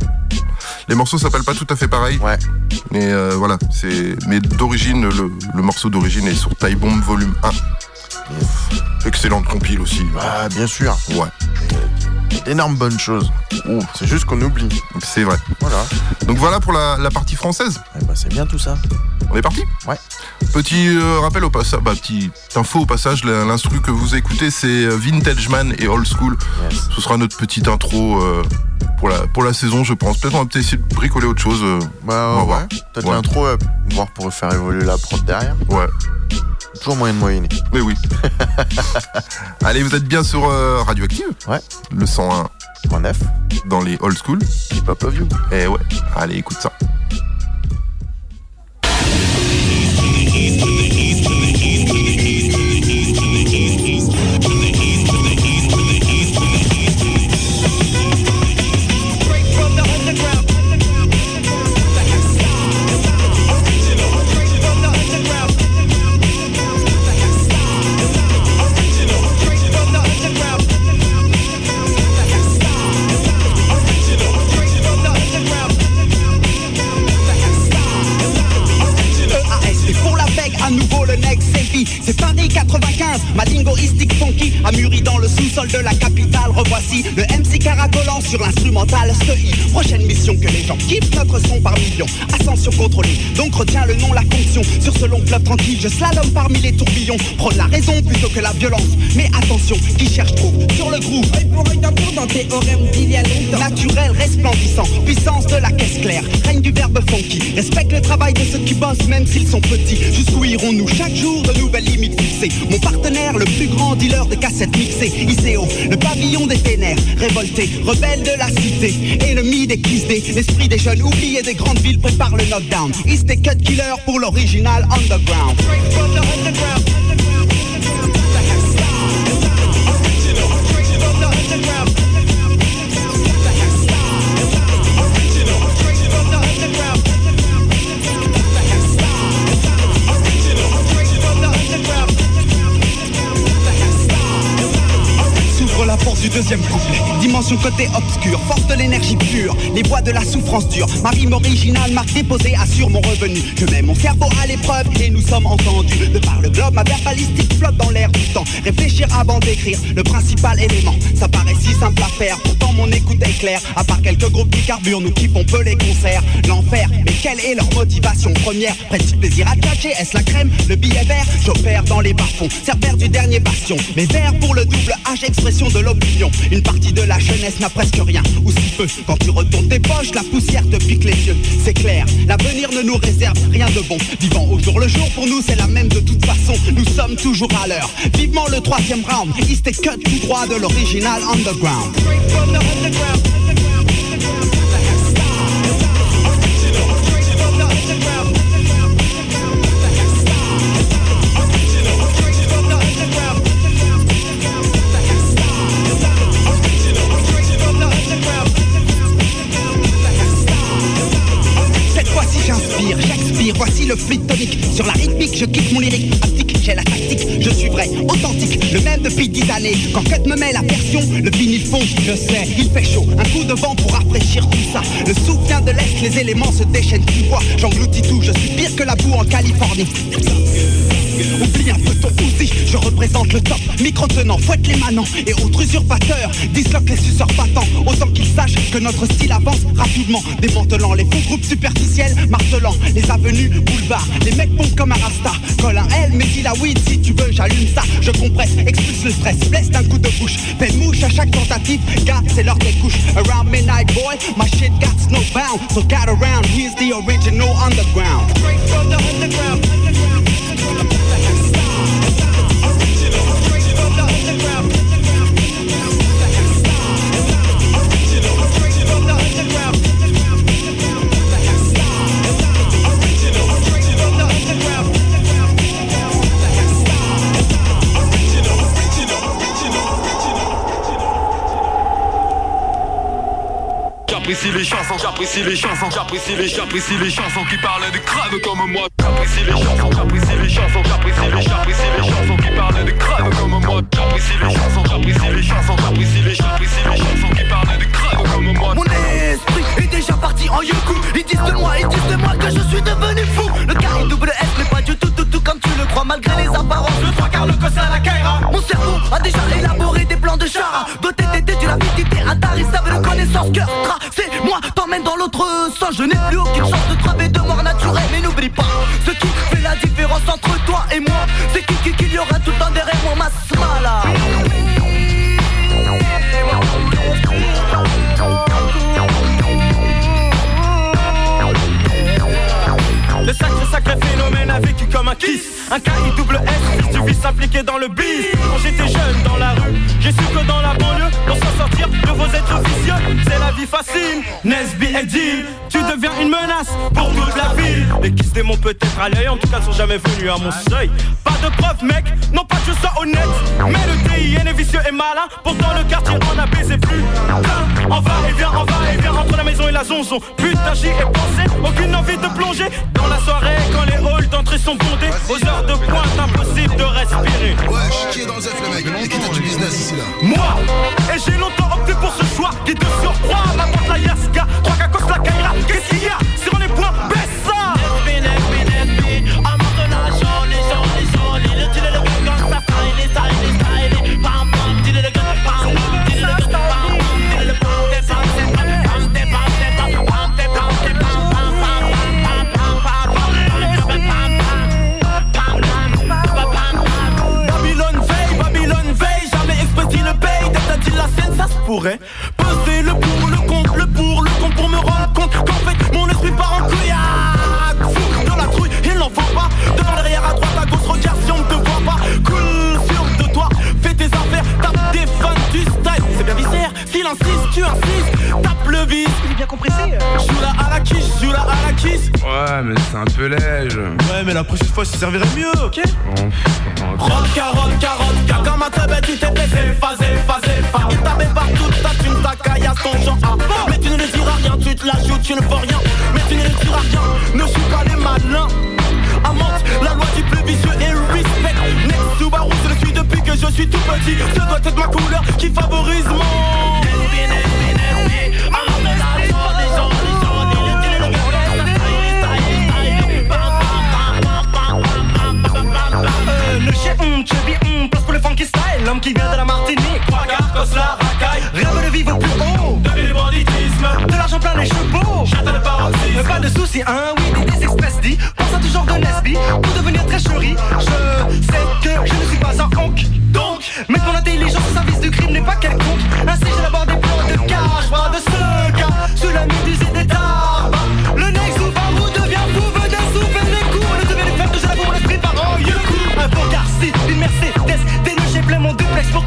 Les morceaux s'appellent pas tout à fait pareil, Ouais. mais euh, voilà, c'est. Mais d'origine, le, le morceau d'origine est sur Tie Bomb Volume 1. Excellente compile aussi. Ah, bien sûr. Ouais, D'énormes bonnes choses. Ouh. C'est juste qu'on oublie. c'est vrai. Voilà. Donc voilà pour la, la partie française. Eh ben, c'est bien tout ça. On est parti? Ouais. Petit euh, rappel au passage, bah, petite info au passage, l'instru que vous écoutez c'est euh, Vintage Man et Old School. Yes. Ce sera notre petite intro euh, pour, la, pour la saison, je pense. Peut-être on va peut-être essayer de bricoler autre chose. euh, Bah, On va ouais. Peut-être Ouais. l'intro, euh, voir pour faire évoluer la prod derrière. ouais, Toujours moyen de moyenner. mais oui. Allez, vous êtes bien sur euh, Radioactive Ouais. Le 101 Point neuf. dans les Old School. Hip Hop Love You. Et ouais, allez, écoute ça. Lingoistique funky a mûri dans le sous-sol de la capitale. Revoici le MC caracolant sur l'instrumental SEI. Prochaine mission que les gens kiffent notre son par millions. Ascension contrôlée, donc retiens le nom, la fonction. Sur ce long fleuve tranquille, je slalom parmi les tourbillons. Prône la raison plutôt que la violence. Mais attention, qui cherche trop sur le groove? Œil pour œil dans tes d'il y a longtemps. Naturel, resplendissant, puissance de la caisse claire. Règne du verbe funky. Respecte le travail de ceux qui bossent, même s'ils sont petits. Jusqu'où irons-nous chaque jour de nouvelles limites fixées? Mon partenaire, le plus grand dealer de cassettes mixées. ICO, le pavillon des Révolté, rebelle de la cité. Ennemi des day. L'esprit des jeunes oubliés des grandes villes prépare le knockdown. Is the cut killer pour l'original underground. Du deuxième couplet. Dimension côté obscur, force de l'énergie pure. Les voix de la souffrance dure. Ma rime originale, marque déposée, assure mon revenu. Je mets mon cerveau à l'épreuve et nous sommes entendus. De par le globe, ma verbalistique flotte dans l'air du temps. Réfléchir avant d'écrire, le principal élément. Ça paraît si simple à faire, pourtant mon écoute est claire. À part quelques groupes qui carburent, nous kiffons peu les concerts. L'enfer, mais quelle est leur motivation première? Prête plaisir à tchatcher, est-ce la crème? Le billet vert, j'opère dans les bas-fonds. Du dernier bastion. Mes vers pour le double H, expression de l'opinion. Une partie de la jeunesse n'a presque rien, ou si peu. Quand tu retournes tes poches, la poussière te pique les yeux. C'est clair, l'avenir ne nous réserve rien de bon. Vivant au jour le jour, pour nous c'est la même de toute façon. Nous sommes toujours à l'heure. Vivement le troisième round. Is the cut tout droit de l'original underground. Voici le fluide tonique Sur la rythmique, je quitte mon lyrique. Aptique, j'ai la tactique, je suis vrai, authentique. Le même depuis dix années, quand Cut me met la version Le vinyle fond, je sais, il fait chaud. Un coup de vent pour rafraîchir tout ça. Le souffle vient de l'Est, les éléments se déchaînent. Tu vois, j'engloutis tout, je suis pire que la boue en Californie Oublie un peu ton outil, je représente le top. Micro tenant, fouette les manants et autres usurpateurs. Disloque les suceurs battants, autant qu'ils sachent que notre style avance rapidement. Démantelant les faux groupes superficiels, martelant les avenues, boulevards Les mecs pompent comme un rasta, colle un L, mais dis la weed si tu veux j'allume ça. Je compresse, expulse le stress, blesse d'un coup de bouche. Fais mouche à chaque tentative, gars c'est l'heure des couches. Around midnight boy, my shit got no bound So gather around, here's the original underground. Straight from the underground J'apprécie les chansons, j'apprécie les chansons, j'apprécie les, j'apprécie les chansons qui parlent de crânes comme moi. J'apprécie les chansons, j'apprécie les chansons, j'apprécie les, j'apprécie les chansons qui parlent de crânes comme moi. J'apprécie les chansons, j'apprécie les chansons, j'apprécie les, j'apprécie les chansons qui parlent de crânes comme moi. Mon esprit est déjà parti en yoku Ils disent de moi, ils disent de moi que je suis devenu fou Le carré double S mais pas du tout tout tout comme tu le crois Malgré les apparences, le trois quarts le cossin à la Kaira Mon cerveau a déjà élaboré des plans de chara Doté d'été d'une avidité intarissable de connaissances moi dans l'autre sens. Je n'ai plus aucune chance de crever de mort naturelle. Mais n'oublie pas, ce qui fait la différence entre toi et moi C'est qui qui qu'il y aura tout le temps derrière moi ma smala. Le sacré sacré phénomène a vécu comme un kiss Un KI double S, vice impliqué dans le bis. Quand j'étais jeune dans la rue, j'ai su que dans la banlieue Pour s'en sortir de vos êtres vicieux C'est la vie facile, Nesby et Tu deviens une menace pour toute la ville Les kiss démons peut-être à l'œil, en tout cas sont jamais venus à mon seuil. Pas de preuve mec, non pas que je sois honnête. Mais le DIN est vicieux et malin Pourtant le quartier en a baisé plus. En va et vient, en va et vient entre la maison et la zonzon. Putain j'y ai pensé, aucune envie de plonger Dans la soirée quand les halls d'entrée sont bondés. Aux heures de pointe impossible de respirer. Wesh, qui est dans le zef, le mec Et qui t'a du business ici là Moi Et j'ai longtemps opté pour ce choix Qui de surcroît m'apporte la Yaska Trois cacos la Kaira Qu'est-ce qu'il y a? Pourrait. C'est un peu léger. Ouais, mais la prochaine fois, ça servirait mieux, ok? Rock, carotte, carotte, car comme un très bête, tu t'es baissé, phasé, phasé, phasé. Il t'avait partout, ta thune, ta caillasse, ton genre ah. Mais tu ne le diras rien, tu te la joues, tu ne fais rien. Mais tu ne le diras rien, ne suis pas les malins. Amante, la loi du plus vicieux et respect. Next Subaru, je le suis depuis que je suis tout petit. Ce doit être ma couleur qui favorise mon. Le chien, hum, chubby, hum, place pour le funky style L'homme qui vient de la Martinique Trois cartes, la racaille. Rêve de vivre plus haut. De l'hélibanditisme De l'argent plein les chevaux. J'attends le paroxysme. Pas de soucis, hein, oui, des, des express dit Pense à toujours de Nesby Pour devenir très chéri. Je sais que je ne suis pas un honk Donc, mais mon intelligence au service du crime n'est pas quelconque. Ainsi j'ai des plans de cash Pas de ce cas. Sous la et des tarbes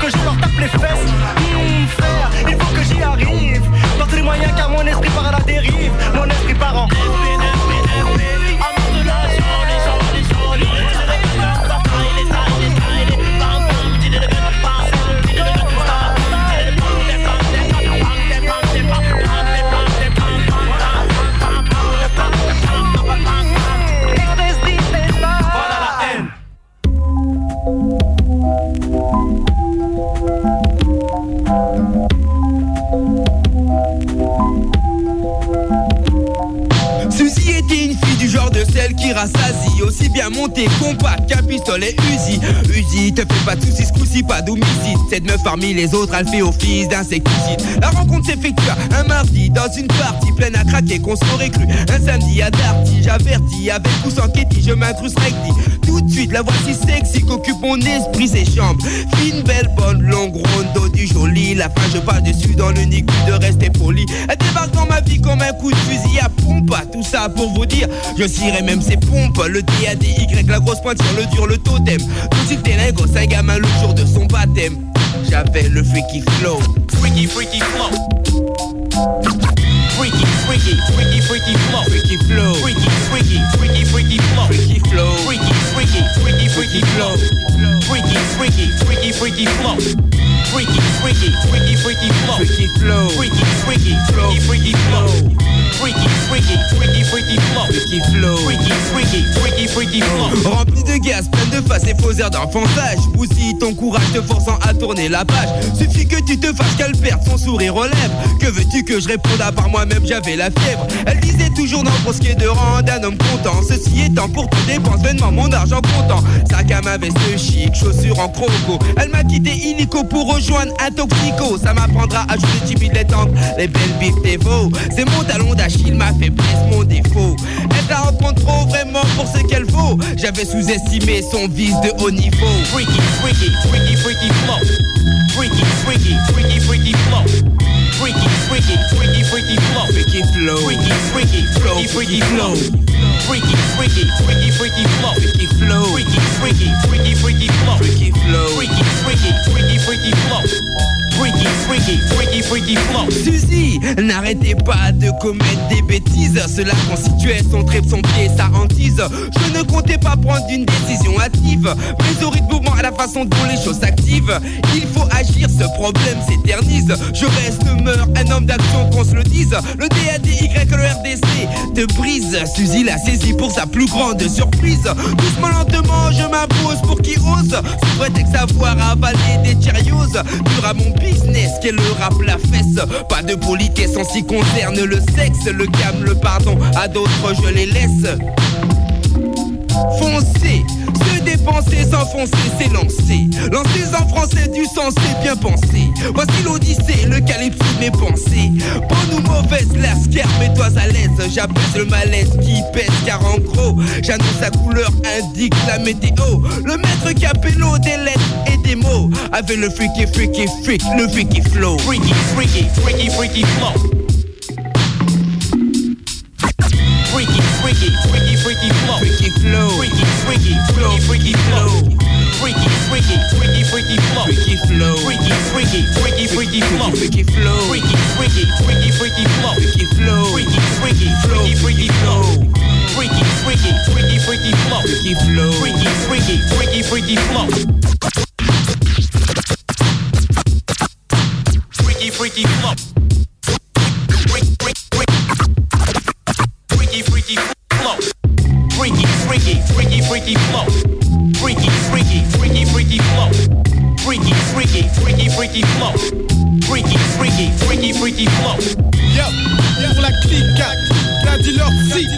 que je leur tape les fesses. Hum, frère, il faut que j'y arrive. Par tous les moyens car mon esprit part à la dérive. Mon esprit part en qui rassasie Aussi bien montée compact qu'un pistolet Uzi. Uzi, te fais pas de soucis, ce pas d'homicide Cette meuf parmi les autres, elle fait office d'insecticide La rencontre s'effectua un mardi dans une partie pleine à craquer qu'on s'aurait cru. Un samedi à Darty, j'avertis avec ou sans Ketty, je m'incruste recti Tout de suite, la voici sexy qu'occupe mon esprit ses chambres Fine, belle, bonne, longue, ronde, du joli. La fin, je parle dessus dans le nick de rester poli. Elle débarque dans ma vie comme un coup de fusil à pompe. Tout ça pour vous dire, je cirerai même ses pompes Le D-A-D-Y, la grosse pointe sur le dur, le totem. Tout c'est un gamin le jour de son baptême. J'avais le freaky flow. Freaky, freaky flow. Freaky, freaky, freaky, freaky flow. Freaky flow. Freaky, freaky, freaky, freaky flow. Freaky flow. Freaky, freaky, freaky, freaky flow. Freaky, freaky, freaky, freaky flow. Freaky, freaky, freaky, freaky flow. Freaky flow. Freaky, freaky, freaky, freaky flow freaky, freaky, freaky, freaky flow. Freaky flow. Freaky, freaky, freaky, freaky flow. Rempli de gaz, plein de face et faux airs d'enfantage. Bousille ton courage te forçant à tourner la page. Suffit que tu te fasses qu'elle perde son sourire aux lèvres. Que veux-tu que je réponde? À part moi-même, j'avais la fièvre. Elle disait toujours non pour ce qui est de rendre un homme content. Ceci étant pour tes dépenses, vainement mon argent comptant. Sac à ma veste chic, chaussures en croco. Elle m'a quitté illico pour rejoindre un toxico. Ça m'apprendra à jouer timide les tentes, les belles bifs, tes faux. C'est mon talon d'achat d'Achille, ma faiblesse, mon défaut Elle la rencontre trop vraiment pour ce qu'elle vaut J'avais sous-estimé son vice de haut niveau Freaky, freaky, freaky, freaky flow. Freaky, freaky, freaky, freaky flow. Freaky, freaky, freaky, freaky flow. Freaky flow. Freaky, freaky, freaky, freaky flow. Freaky, freaky, freaky, freaky flow. Freaky flow. Freaky, freaky, freaky, freaky flow. Freaky flow. Freaky, freaky, freaky, freaky flow. Freaky, freaky, freaky, freaky flow. N'arrêtez pas de commettre des bêtises. Cela constituait son trip, son pied, sa hantise. Je ne comptais pas prendre une décision hâtive. Mais au rythme mouvement, à la façon dont les choses s'activent Il faut agir, ce problème s'éternise. Je reste, meurs, un homme d'action qu'on se le dise. Le DADY, le RDC te brise. Suzy l'a saisi pour sa plus grande surprise. Doucement, lentement, je m'impose pour qui ose. Sous prétexte savoir avaler des Cheerios. Dur à mon business, qu'est le rap la fesse. Pas de en ce qui concerne le sexe Le calme, le pardon, à d'autres je les laisse Foncer, se dépenser, s'enfoncer, s'élancer. Lancer en français du sens, c'est bien pensé. Voici l'odyssée, le calypso de mes pensées. Bonne ou mauvaise, la mets-toi à l'aise. J'apaise le malaise qui pèse car en gros J'annonce sa couleur, indique la météo. Le maître capello des lettres et des mots. Avec le freaky freaky freak, le freaky flow. Freaky, freaky, freaky, freaky flow. Freaky, flow. Freaky flow Freaky, freaky, freaky, freaky flow. Freaky, freaky, freaky, freaky flow. Freaky flow Freaky, freaky, freaky, freaky flow. Freaky flow Freaky, freaky, freaky, freaky flow. Freaky flow Freaky, freaky, freaky, freaky flow. Freaky, freaky, freaky, freaky flow. Freaky flow Freaky, freaky, freaky, freaky flow. Freaky, freaky flow. Freaky, flow. Freaky, freaky, freaky, freaky flow. Freaky, freaky, freaky, freaky flow. Freaky, freaky, freaky, freaky flow. Yo, pour la clique, la dealer si,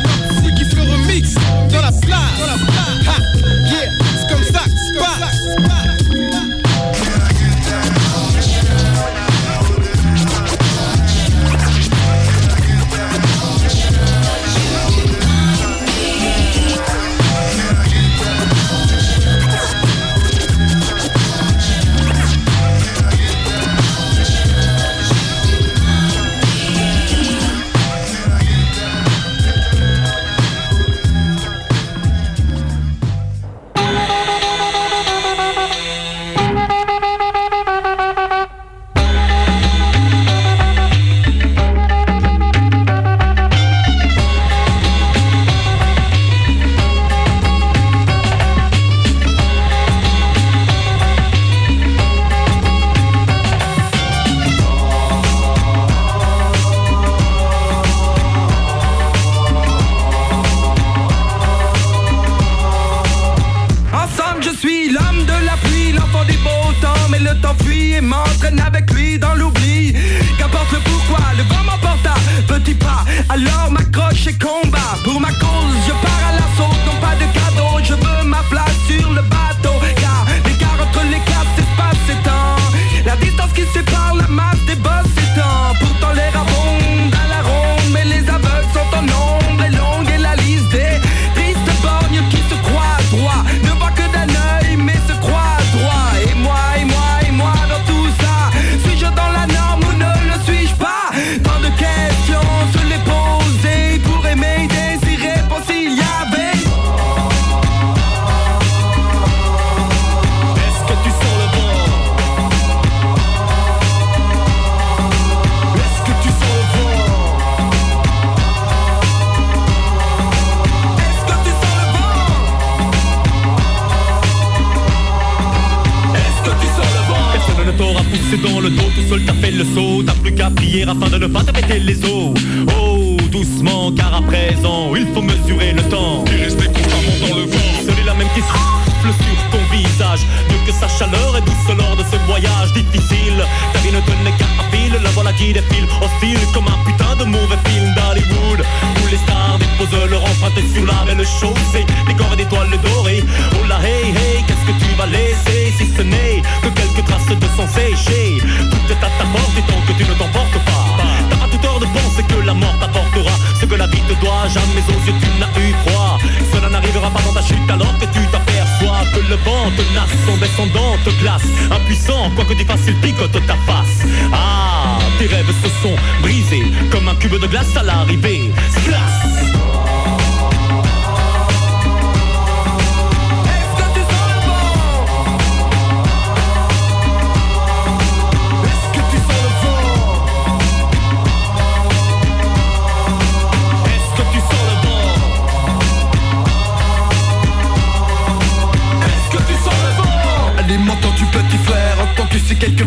séché. Tout est à ta porte et tant que tu ne t'emportes pas. T'as pas tout tort de penser que la mort t'apportera ce que la vie te doit. Jamais aux yeux tu n'as eu froid. Cela n'arrivera pas dans ta chute alors que tu t'aperçois que le vent tenace, son descendant te glace. Impuissant, quoi que tu fasses, il picote ta face. Ah, tes rêves se sont brisés comme un cube de glace à l'arrivée.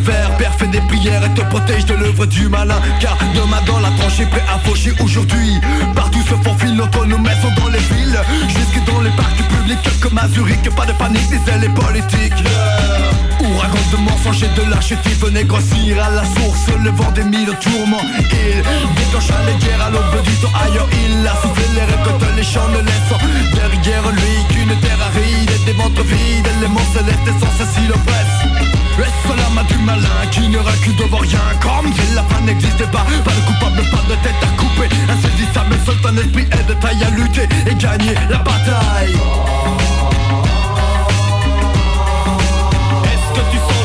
Tu sais quelques vers Père des prières et te protège de l'œuvre du malin. Car demain dans la tranchée prêt à faucher aujourd'hui. Partout se faufilent nos nos maisons dans les villes Jusque dans les parcs publics comme à Zurich Pas de panique, disent les politiques. Ouragan de mensonges et de lâcheté venait grossir à la source Le vent des mille tourments. Il déclencha les guerres à l'aube du temps ailleurs Il a soufflé les récoltes, les champs ne laissant Derrière lui qu'une terre aride et des ventres vides Éléments célestes et sans ceci l'oppresse Est-ce la main du malin qui ne recule devant rien. Comme si la fin n'existait pas Pas de coupable, pas de tête à couper. Insaisissable, seul ton esprit est de taille à lutter Et gagner la bataille. Est-ce que tu sens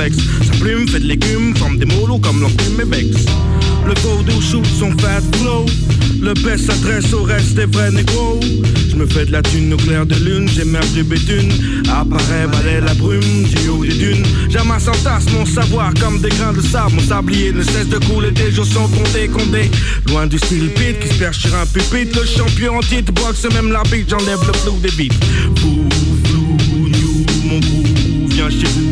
complexe, sa plume fait de légumes Forme des molos comme l'enclume et vex Le vaudou shoot son fat flow. Le best s'adresse au reste des vrais négros. Je me fais de la thune au clair de lune J'émerge du béthune. Apparaît, balaie la brume du haut des dunes. J'amasse en tasse mon savoir comme des grains de sable. Mon sablier ne cesse de couler, des jours sont comptés, condés Loin du style pit qui se perche sur un pupitre. Le champion en titre boxe même la bite J'enlève le flou des beats. Fou, flou, mon goût Viens chez vous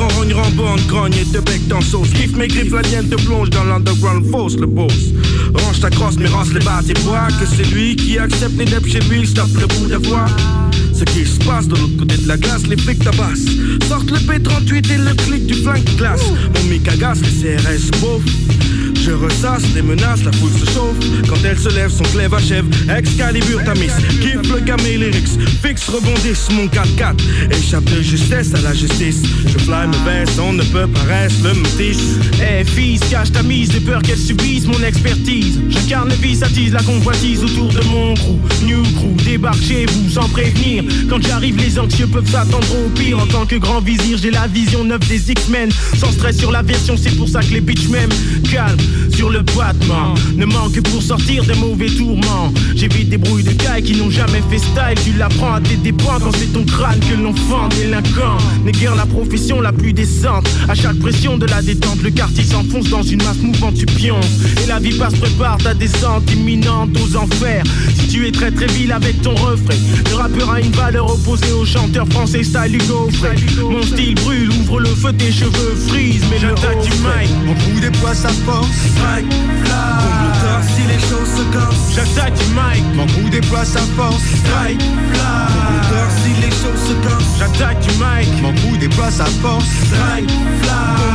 le grand rogne rembonne, grogne et te bec dans sauce. Kiffe mes griffes, la lienne te plonge dans l'underground fausse, le boss. Range ta crosse, mais rance les bas et bois Que c'est lui qui accepte les neps chez lui, stoppe le bout de voix. Ce qui se passe de l'autre côté de la glace, les flics tabassent. Sortent le P38 et le clic du flingue glace. Mon mic agace, les CRS beauf je ressasse les menaces, la foule se chauffe. Quand elle se lève, son clève achève. Excalibur Tamis, kiffe le gamé lyrics Fixe, rebondisse, mon 4-4 Échappe de justesse à la justice. Je fly me baisse, on ne peut pas rester le métis. Eh fils, cache ta mise, de peur qu'elle subisse mon expertise. J'incarne le vice, attise la convoitise autour de mon crew. New crew, débarque chez vous sans prévenir. Quand j'arrive, les anxieux peuvent s'attendre au pire. En tant que grand vizir, j'ai la vision neuve des X-Men. Sans stress sur la version, c'est pour ça que les bitches m'aiment. Calme, sur le battement. Ne manque que pour sortir des mauvais tourments. J'évite des brouilles de cailles qui n'ont jamais fait style. Tu l'apprends à tes dépens quand c'est ton crâne que l'enfant délinquant. N'est guère la profession la plus décente. À chaque pression de la détente Le quartier s'enfonce dans une masse mouvante tu pionces Et la vie passe prépare ta descente imminente aux enfers. Si tu es très très vil avec ton refrain Le rappeur a une valeur opposée au chanteur français style Hugo Frey. Mon style brûle, ouvre le feu tes cheveux frisent Mais j'attaque du mic Mon coup déploie sa force. Strike, fly si les choses se cassent J'attaque du mic Mon coup déploie sa force. Strike, fly si les choses se cassent J'attaque du mic Mon coup déploie sa force. Strike, fly.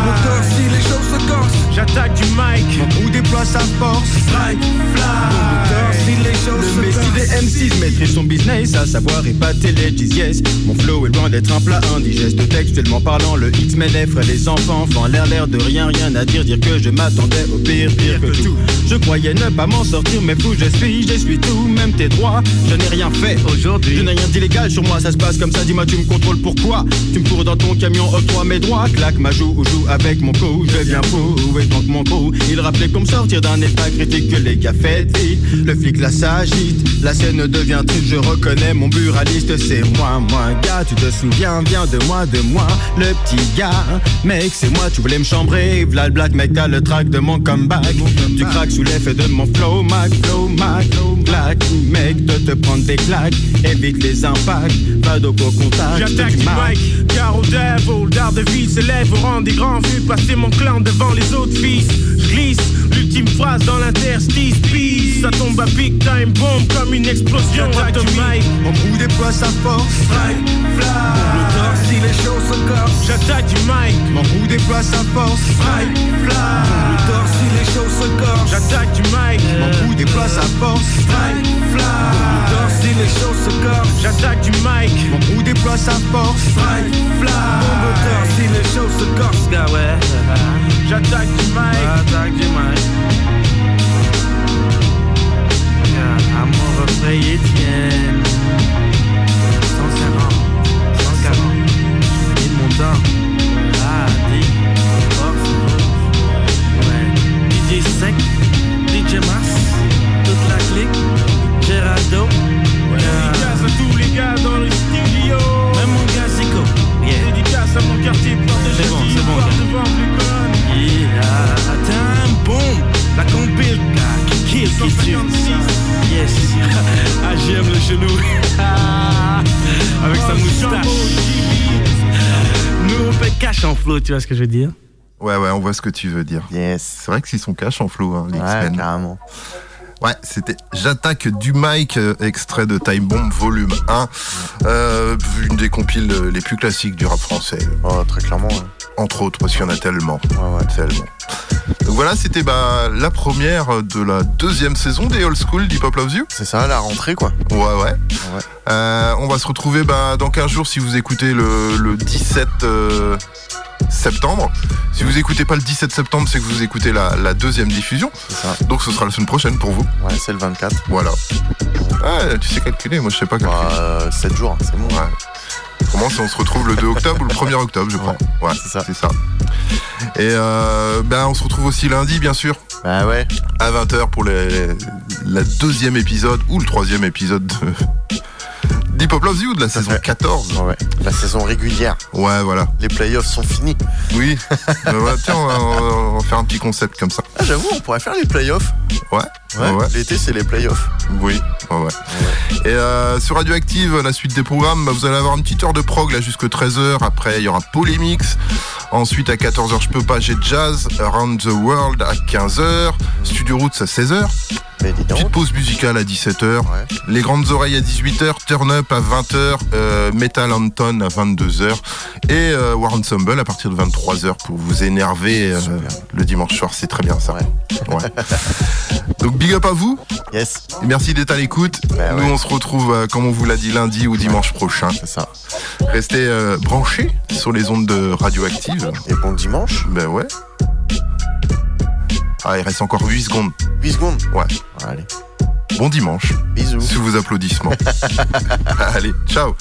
Si les choses se corsent. J'attaque du mic. Mon crew déploie sa force. Strike, fly. Si les choses Le se messie corsent. des M6 maîtrise son business, à savoir épater les yes. Mon flow est loin d'être un plat indigeste. Textuellement parlant, le X-Men effraie les enfants. Enfants, l'air l'air de rien, rien à dire. Dire que je m'attendais pire, pire que tout. Je croyais ne pas m'en sortir, mais fou je suis, je suis tout, même tes droits. Je n'ai rien fait aujourd'hui. Je n'ai rien d'illégal sur moi, ça se passe comme ça. Dis-moi, tu me contrôles pourquoi? Tu me cours dans ton camion, octroie mes droits. Claque ma joue ou joue avec mon cou. Je deviens fou, et donc mon crew. Il rappelait comme sortir d'un état critique que les gars faites vite. Le flic là s'agite, la scène devient triste. Je reconnais mon buraliste, c'est moi, moi, gars. Tu te souviens bien de moi, de moi, le petit gars. Mec, c'est moi, tu voulais me chambrer. V'là le black, mec, t'as le track de mon comeback. Tu craques sous l'effet de mon flow, Mac, flow, Mac, black. Mec, de te prendre des claques, évite les impacts. Pas d'au contact. J'attaque du mic, car au devil, Daredevil s'élève au rang des grands vu passer mon clan devant les autres fils. Je glisse, l'ultime phrase dans l'interstice, peace. Ça tombe à big time bomb comme une explosion atomique. Mon crew déploie sa force. Strike, fly. Au torse, si les choses se corsent. J'attaque du mic. Mon crew déploie sa force. Strike, fly. Au torse, si les choses se corsent. J'attaque du mic. Mon crew déploie sa force. Strike, fly. Si les choses se corsent. J'attaque du mic. Mon crew déploie sa force. Strike, fly. Bombe si les choses se corsent, gars, ouais. J'attaque du mic. J'attaque du mic. Yeah, à mon refrain Etienne. 140, 140. Et mon DJ Sec, DJ Mas, toute la clique. Geraldo. Dédicace à tous les gars dans le studio. Même mon gars Zico. Yeah. Dédicace à mon quartier Porte de C'est bon, c'est bon. Devant Blucon. Yeah. Time boom. La compile. Qui kill, qui tue. Yes. ah, j'aime le chelou. Avec sa moustache. Nous, on fait cash en flow, tu vois ce que je veux dire? Ouais, ouais, on voit ce que tu veux dire. Yes. C'est vrai qu'ils sont cash en flow, hein, les Ouais, carrément. Ouais, c'était J'attaque du mic, euh, extrait de Time Bomb volume 1. Euh, une des compiles euh, les plus classiques du rap français. Oh, très clairement. Entre autres, parce qu'il y en a tellement. Tellement. Donc voilà, c'était bah, la première de la deuxième saison des Old School d'Hip Hop Loves You. C'est ça, la rentrée, quoi. Ouais, ouais. Euh, on va se retrouver bah, dans 15 jours si vous écoutez le, le 17 euh, septembre. Si vous écoutez pas le 17 septembre, c'est que vous écoutez la, la deuxième diffusion. Donc ce sera la semaine prochaine pour vous. Ouais, c'est le 24. Voilà. Ah, tu sais calculer, moi je sais pas calculer. 7 jours, hein, c'est bon. Ouais. Comment si on se retrouve le 2 octobre ou le 1er octobre, je crois. Ouais, c'est ça. Et euh, ben, on se retrouve aussi lundi, bien sûr. Bah ouais. À 20h pour les, la deuxième épisode ou le troisième épisode de d'Hip Hop Loves You de la saison 14. Ouais, la saison régulière. Ouais, voilà. Les playoffs sont finis. Oui. Voilà, tiens, on va, on va faire un petit concept comme ça. Ah, j'avoue, on pourrait faire les playoffs. Ouais. Ouais, ouais. L'été, c'est les playoffs. Oui, ouais, ouais. Et euh, sur Radioactive, la suite des programmes, bah, vous allez avoir une petite heure de prog là jusque 13h. Après, il y aura Polémix. Ensuite, à 14h, je peux pas, j'ai Jazz. Around the World à 15h. Studio Roots à 16h. Petite pause musicale à 17h. Les grandes oreilles à 18h. Turn Up à 20h. euh, Metal Anton à 22h. Et euh, War Ensemble à partir de 23h pour vous énerver euh, le dimanche soir. C'est très bien ça. Ouais. Donc big up à vous. Yes. Et merci d'être à l'écoute. Nous on se retrouve euh, comme on vous l'a dit lundi ou dimanche prochain. C'est ça. Restez branchés sur les ondes de radioactive. Et bon dimanche. Ben ouais. Ah, il reste encore 8 secondes. 8 secondes Ouais. Allez. Bon dimanche. Bisous. Sous vos applaudissements. Allez, ciao.